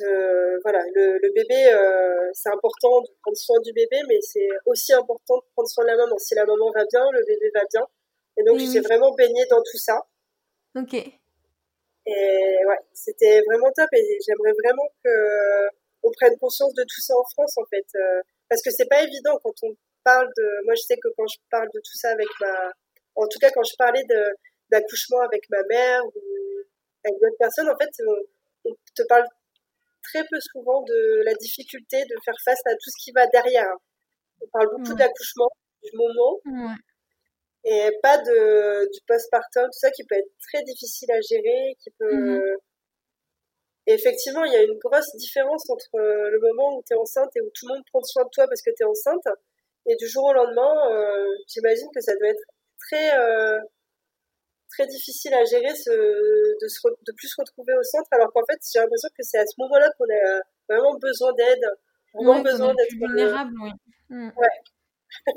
de voilà, le, le bébé, euh, c'est important de prendre soin du bébé, mais c'est aussi important de prendre soin de la maman. Si la maman va bien, le bébé va bien. Et donc, j'ai vraiment baigné dans tout ça. Ok. Et ouais, c'était vraiment top. Et j'aimerais vraiment que on prenne conscience de tout ça en France, en fait, parce que c'est pas évident quand on parle de. Moi, je sais que quand je parle de tout ça avec ma, en tout cas, quand je parlais d'accouchement avec ma mère ou avec d'autres personnes, en fait, on te parle très peu souvent de la difficulté de faire face à tout ce qui va derrière. On parle beaucoup d'accouchement, du moment, et pas de, du postpartum, tout ça qui peut être très difficile à gérer, qui peut... Mhm. effectivement, il y a une grosse différence entre le moment où tu es enceinte et où tout le monde prend soin de toi parce que tu es enceinte, et du jour au lendemain, euh, j'imagine que ça doit être très... Euh, très difficile à gérer ce, de, se, de plus se retrouver au centre, alors qu'en fait, j'ai l'impression que c'est à ce moment-là qu'on a euh, vraiment besoin d'aide, vraiment besoin d'être euh, vulnérable. Oui. Mm. Ouais. <laughs>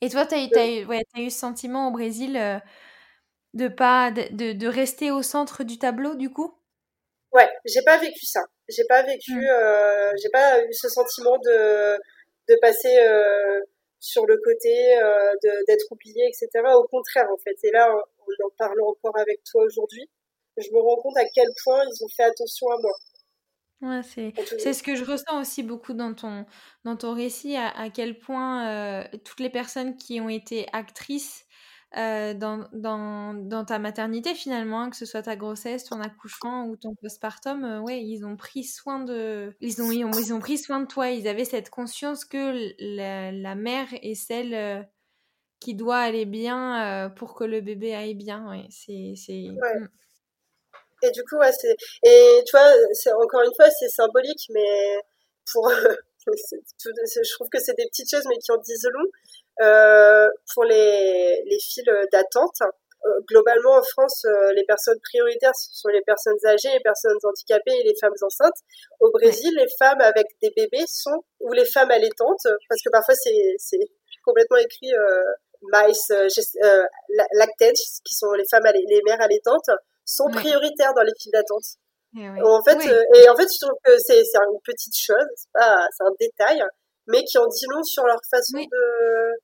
Et toi, tu as, as, eu, ouais, as eu ce sentiment au Brésil euh, de pas de, de, rester au centre du tableau, du coup? Ouais, j'ai pas vécu ça. J'ai pas vécu, mm. euh, j'ai pas eu ce sentiment de, de passer euh, sur le côté euh, d'être oublié, etc. Au contraire, en fait. Et là, en, en parlant encore avec toi aujourd'hui, je me rends compte à quel point ils ont fait attention à moi. Ouais, c'est ce que je ressens aussi beaucoup dans ton, dans ton récit, à, à quel point euh, toutes les personnes qui ont été actrices euh, dans, dans, dans, ta maternité finalement, hein, que ce soit ta grossesse, ton accouchement ou ton postpartum, euh, ouais, ils ont pris soin de, ils ont, ils ont, ils ont, pris soin de toi. Ils avaient cette conscience que la, la mère est celle euh, qui doit aller bien pour que le bébé aille bien. Ouais, c'est, c'est. Mm. Et du coup, ouais, c'est, et tu vois, c'est encore une fois, c'est symbolique, mais pour, <laughs> je trouve que c'est des petites choses, mais qui en disent long. Euh, pour les, les files d'attente, euh, globalement en France, euh, les personnes prioritaires ce sont les personnes âgées, les personnes handicapées et les femmes enceintes. Au Brésil, les femmes avec des bébés sont ou les femmes allaitantes, parce que parfois c'est c'est complètement écrit euh, mice, euh, qui sont les femmes les mères allaitantes, sont prioritaires dans les files d'attente. Eh en fait, et en fait, je trouve que c'est c'est une petite chose, c'est un détail, mais qui en dit long sur leur façon de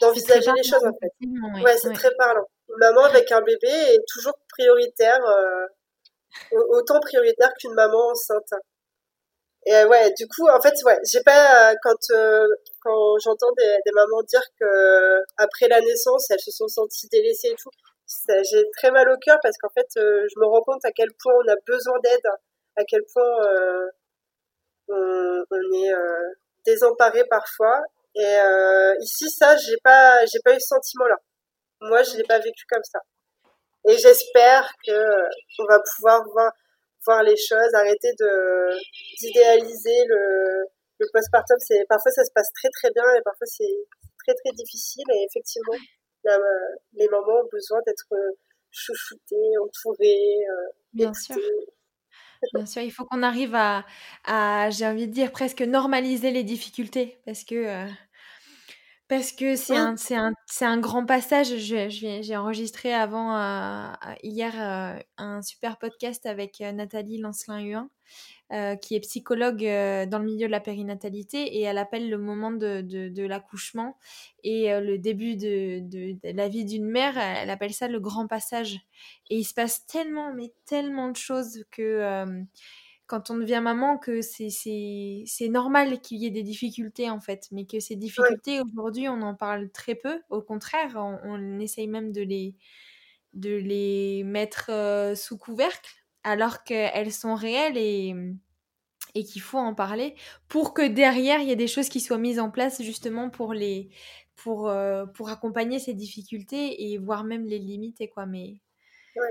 d'envisager les choses en fait. Ouais, c'est très parlant. Une maman avec un bébé est toujours prioritaire, euh, autant prioritaire qu'une maman enceinte. Et euh, ouais, du coup, en fait, ouais, j'ai pas quand euh, quand j'entends des, des, mamans dire que après la naissance, elles se sont senties délaissées et tout, j'ai très mal au cœur parce qu'en fait, je me rends compte à quel point on a besoin d'aide, à quel point on, on, est désemparé parfois. Et euh, ici, ça, j'ai pas, j'ai pas eu ce sentiment-là. Moi, je l'ai pas vécu comme ça. Et j'espère que on va pouvoir voir, voir les choses, arrêter de d'idéaliser le, le postpartum. C'est parfois ça se passe très très bien et parfois c'est très très difficile. Et effectivement, les mamans ont besoin d'être chouchoutées, entourées, euh, Bien sûr. Bien sûr, il faut qu'on arrive à, à j'ai envie de dire, presque normaliser les difficultés parce que, euh, parce que c'est un, c'est un, un grand passage. Je, j'ai enregistré avant, euh, hier, euh, un super podcast avec Nathalie Lancelin-Huin. Qui est psychologue dans le milieu de la périnatalité et elle appelle le moment de, de, de l'accouchement et le début de, de, la vie d'une mère, elle appelle ça le grand passage. Et il se passe tellement, mais tellement de choses que quand on devient maman, que c'est, normal qu'il y ait des difficultés en fait, mais que ces difficultés aujourd'hui, on en parle très peu. Au contraire, on, on essaye même de les, de les mettre sous couvercle alors qu'elles sont réelles et, et qu'il faut en parler pour que derrière il y ait des choses qui soient mises en place justement pour les pour, pour accompagner ces difficultés et voir même les limiter quoi mais, mais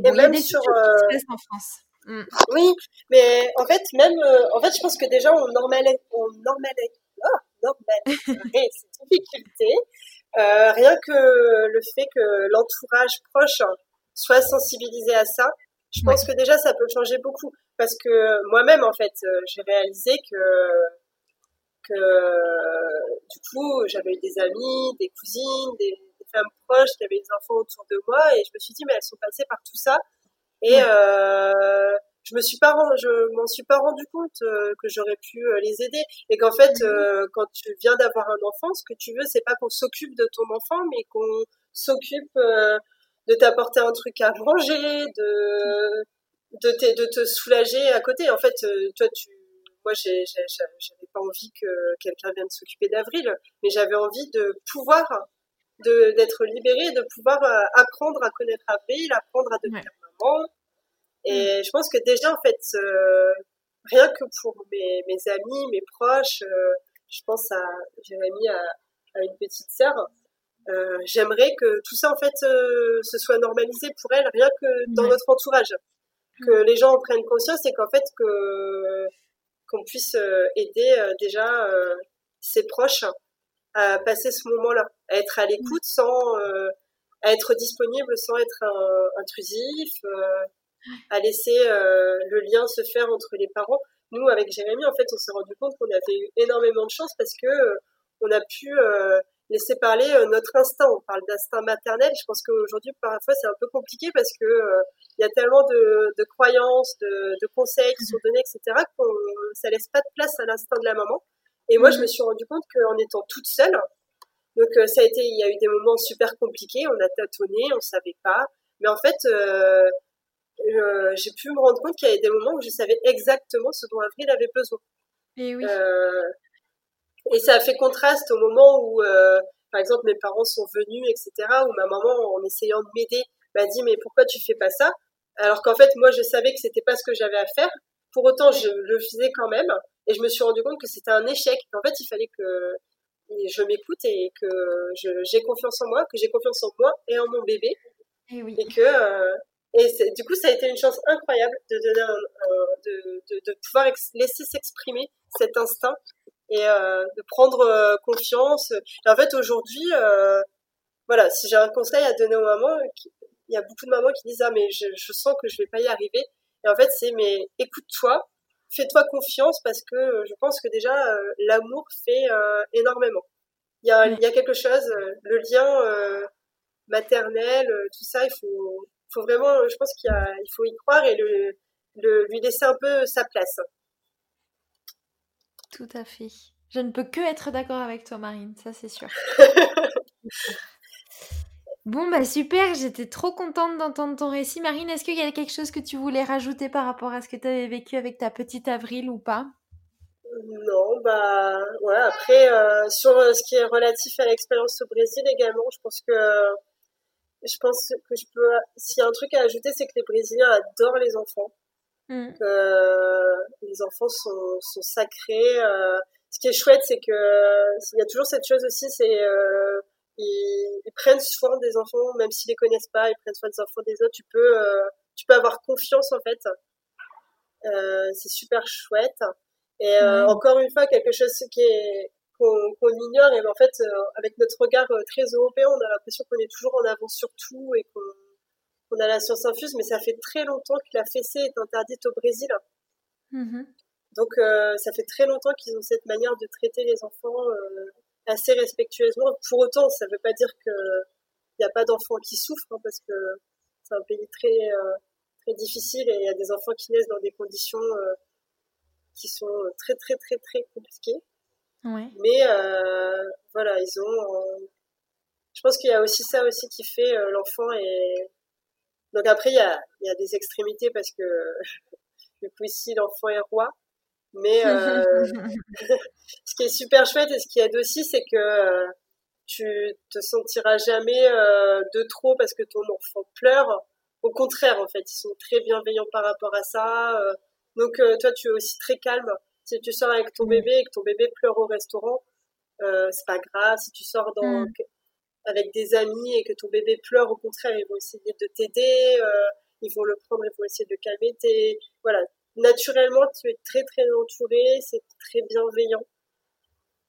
bon, il y a des sur, qui se en France Mm. Oui, mais en fait, même, euh, en fait, je pense que déjà, on normalait, on normalait, oh, normalait <laughs> ces difficultés. Euh, rien que le fait que l'entourage proche soit sensibilisé à ça, je pense que déjà, ça peut changer beaucoup. Parce que moi-même, en fait, euh, j'ai réalisé que, que, du coup, j'avais eu des amis, des cousines, des, des femmes proches qui avaient des enfants autour de moi, et je me suis dit, mais elles sont passées par tout ça. Et euh, je me suis pas, je m'en suis pas rendu compte euh, que j'aurais pu euh, les aider. Et qu'en fait, euh, quand tu viens d'avoir un enfant, ce que tu veux, c'est pas qu'on s'occupe de ton enfant, mais qu'on s'occupe de t'apporter un truc à manger, de de, te, de te soulager à côté. En fait, toi, tu, moi, j'avais pas envie que quelqu'un vienne s'occuper d'Avril, mais j'avais envie de pouvoir d'être libérée, de pouvoir apprendre à connaître Avril, apprendre à devenir maman et mm. je pense que déjà, en fait, euh, rien que pour mes, mes amis, mes proches, euh, je pense à Jérémy, à, à une petite sœur, euh, j'aimerais que tout ça, en fait, euh, se soit normalisé pour elle, rien que dans notre entourage. Que les gens en prennent conscience et qu'en fait, que qu'on puisse aider déjà ses proches à passer ce moment-là, à être à l'écoute sans à être disponible sans être intrusif, à laisser euh, le lien se faire entre les parents. Nous, avec Jérémy, en fait, on s'est rendu compte qu'on avait eu énormément de chance parce que euh, on a pu euh, laisser parler notre instinct. On parle d'instinct maternel. Je pense qu'aujourd'hui, parfois, c'est un peu compliqué parce que il y a tellement de, de croyances, de, de, conseils qui sont donnés, etc., qu'on ça laisse pas de place à l'instinct de la maman. Et moi, je me suis rendu compte qu'en étant toute seule, donc ça a été, il y a eu des moments super compliqués. On a tâtonné, on savait pas. Mais en fait, euh, euh, j'ai pu me rendre compte qu'il y avait des moments où je savais exactement ce dont Avril avait besoin. Et oui. Euh, et ça a fait contraste au moment où, euh, par exemple, mes parents sont venus, etc., où ma maman, en essayant de m'aider, m'a dit mais pourquoi tu fais pas ça? Alors qu'en fait, moi, je savais que c'était pas ce que j'avais à faire. Pour autant, je le faisais quand même, et je me suis rendu compte que c'était un échec. En fait, il fallait que je m'écoute et que j'ai confiance en moi, que j'ai confiance en moi et en mon bébé, et, oui. et que euh, et du coup, ça a été une chance incroyable de donner un, de, de, de, pouvoir laisser s'exprimer cet instinct et euh, de prendre euh, confiance. Et en fait, aujourd'hui, euh, voilà, si j'ai un conseil à donner aux mamans, il y a beaucoup de mamans qui disent ah mais je, je sens que je vais pas y arriver. Et en fait, c'est mais écoute-toi, fais-toi confiance parce que je pense que déjà l'amour fait énormément. Il y a, il y a quelque chose, le lien maternel, tout ça, il faut faut vraiment, je pense qu'il faut y croire et le, le, lui laisser un peu sa place. Tout à fait. Je ne peux que être d'accord avec toi, Marine, ça c'est sûr. <laughs> bon, bah super, j'étais trop contente d'entendre ton récit. Marine, est-ce qu'il y a quelque chose que tu voulais rajouter par rapport à ce que tu avais vécu avec ta petite Avril ou pas? Non, bah ouais, après, euh, sur euh, ce qui est relatif à l'expérience au Brésil également, je pense que je pense que je peux. S'il y a un truc à ajouter, c'est que les Brésiliens adorent les enfants. Mm. Euh, les enfants sont, sont sacrés. Euh, ce qui est chouette, c'est que il y a toujours cette chose aussi, c'est euh, ils, ils, prennent soin des enfants, même s'ils les connaissent pas, ils prennent soin des enfants des autres. Tu peux, euh, tu peux avoir confiance en fait. Euh, c'est super chouette. Et encore une fois, quelque chose qui est qu'on ignore. Et ben, en fait, avec notre regard très européen, on a l'impression qu'on est toujours en avance sur tout et qu'on a la science infuse. Mais ça fait très longtemps que la fessée est interdite au Brésil. Mm-hmm. Donc, euh, ça fait très longtemps qu'ils ont cette manière de traiter les enfants assez respectueusement. Pour autant, ça ne veut pas dire qu'il n'y a pas d'enfants qui souffrent, hein, parce que c'est un pays très, très difficile et il y a des enfants qui naissent dans des conditions qui sont très, très, très, très compliquées. Mais euh, voilà, ils ont. Euh, je pense qu'il y a aussi ça aussi qui fait euh, l'enfant et donc après il y a, y a des extrémités parce que <laughs> du coup ici l'enfant est roi. Mais euh, <laughs> <laughs> ce qui est super chouette et ce qui aide aussi, c'est que tu te sentiras jamais de trop parce que ton enfant pleure. Au contraire, en fait, ils sont très bienveillants par rapport à ça. donc toi, tu es aussi très calme. Si tu sors avec ton mm. bébé et que ton bébé pleure au restaurant, euh, c'est pas grave. Si tu sors dans, mm. Avec des amis et que ton bébé pleure, au contraire, ils vont essayer de t'aider, euh, ils vont le prendre, ils vont essayer de calmer. T'es, voilà, naturellement, tu es très très entouré, c'est très bienveillant.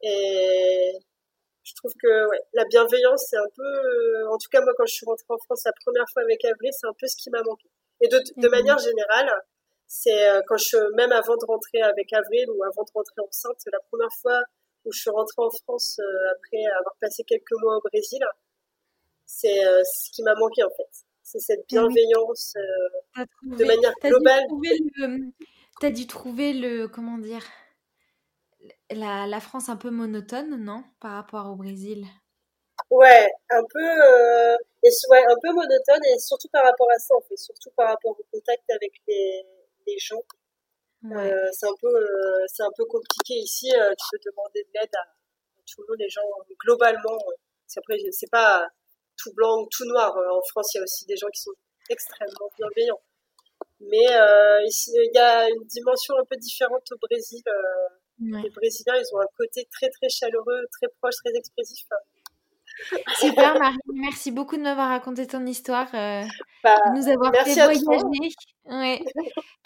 Et je trouve que ouais, la bienveillance, c'est un peu, en tout cas moi quand je suis rentrée en France la première fois avec Avril, c'est un peu ce qui m'a manqué. Et de, de mm. manière générale, c'est euh, quand je, même avant de rentrer avec Avril ou avant de rentrer enceinte, c'est la première fois où je suis rentrée en France euh, après avoir passé quelques mois au Brésil. C'est euh, ce qui m'a manqué en fait. c'est cette bienveillance de manière globale. Tu as dû trouver le, comment dire, la, la, France un peu monotone, non, par rapport au Brésil? Ouais, un peu, euh, et, ouais, un peu monotone et surtout par rapport à ça, en fait, surtout par rapport au contact avec les, les gens. Euh, c'est un peu, euh, c'est un peu compliqué ici. Euh, tu peux demander de l'aide à, tout le monde, les gens globalement. c'est après, c'est pas tout blanc ou tout noir. En France, il y a aussi des gens qui sont extrêmement bienveillants. Mais ici, il y a une dimension un peu différente au Brésil. Les Brésiliens, ils ont un côté très très chaleureux, très proche, très expressif. Super Marie, merci beaucoup de m'avoir raconté ton histoire, euh, bah, de nous avoir fait voyager. Ouais.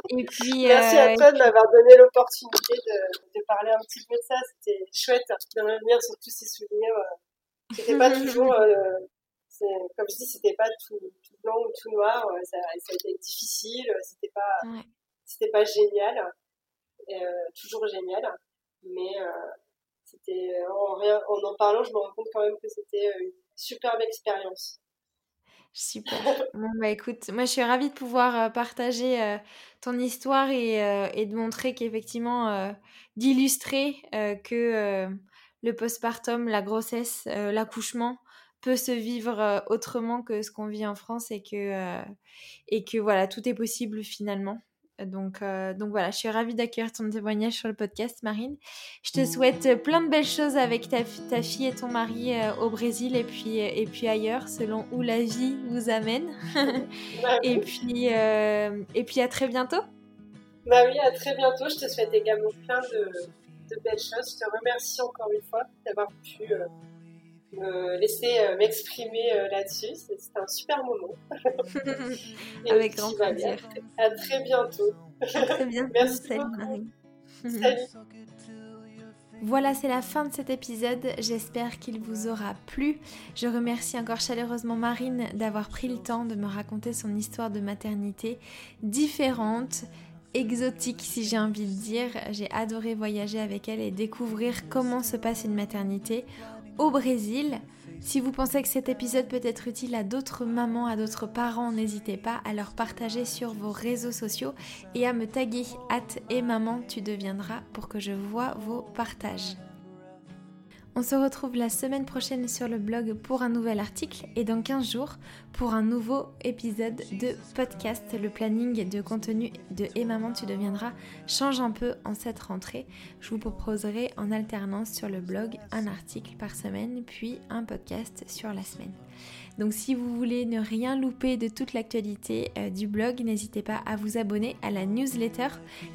Et puis, <laughs> merci à euh, toi de m'avoir donné l'opportunité de, de, parler un petit peu de ça. C'était chouette de revenir sur tous ces souvenirs. Euh. C'était pas <laughs> toujours, comme je dis, c'était pas tout, tout, blanc ou tout noir. Ça, ça a été difficile. C'était pas, c'était pas génial, toujours génial, mais c'était en, en, parlant, je me rends compte quand même que c'était euh, une superbe expérience. Super. <laughs> bon, bah écoute, moi je suis ravie de pouvoir euh, partager euh, ton histoire et, et de montrer qu'effectivement, d'illustrer que le postpartum, la grossesse, l'accouchement peut se vivre autrement que ce qu'on vit en France et que, et que voilà, tout est possible finalement. Donc, euh, donc voilà, je suis ravie d'accueillir ton témoignage sur le podcast, Marine. Je te souhaite plein de belles choses avec ta, ta fille et ton mari euh, au Brésil et puis, et puis ailleurs, selon où la vie vous amène. <laughs> et, puis, euh, et puis à très bientôt. Bah oui, à très bientôt. Je te souhaite également plein de, de belles choses. Je te remercie encore une fois d'avoir pu me laisser euh, m'exprimer euh, là-dessus. C'était un super moment. <laughs> Avec grand plaisir. À très bientôt. très bientôt. <laughs> Merci Salut Marie. Salut. <laughs> Voilà, c'est la fin de cet épisode. J'espère qu'il vous aura plu. Je remercie encore chaleureusement Marine d'avoir pris le temps de me raconter son histoire de maternité différente, exotique si j'ai envie de dire. J'ai adoré voyager avec elle et découvrir comment se passe une maternité au Brésil. Si vous pensez que cet épisode peut être utile à d'autres mamans, à d'autres parents, n'hésitez pas à leur partager sur vos réseaux sociaux et à me taguer at et maman tu deviendras pour que je vois vos partages. On se retrouve la semaine prochaine sur le blog pour un nouvel article et dans 15 jours pour un nouveau épisode de podcast. Le planning de contenu de Et Maman Tu deviendras change un peu en cette rentrée. Je vous proposerai en alternance sur le blog un article par semaine puis un podcast sur la semaine. Donc si vous voulez ne rien louper de toute l'actualité euh, du blog, n'hésitez pas à vous abonner à la newsletter.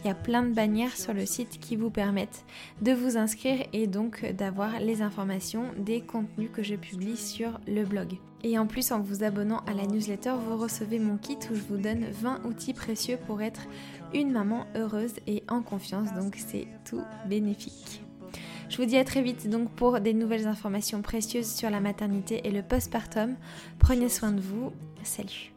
Il y a plein de bannières sur le site qui vous permettent de vous inscrire et donc d'avoir les informations des contenus que je publie sur le blog. Et en plus, en vous abonnant à la newsletter, vous recevez mon kit où je vous donne 20 outils précieux pour être une maman heureuse et en confiance. Donc c'est tout bénéfique. Je vous dis à très vite donc pour des nouvelles informations précieuses sur la maternité et le postpartum. Prenez soin de vous. Salut.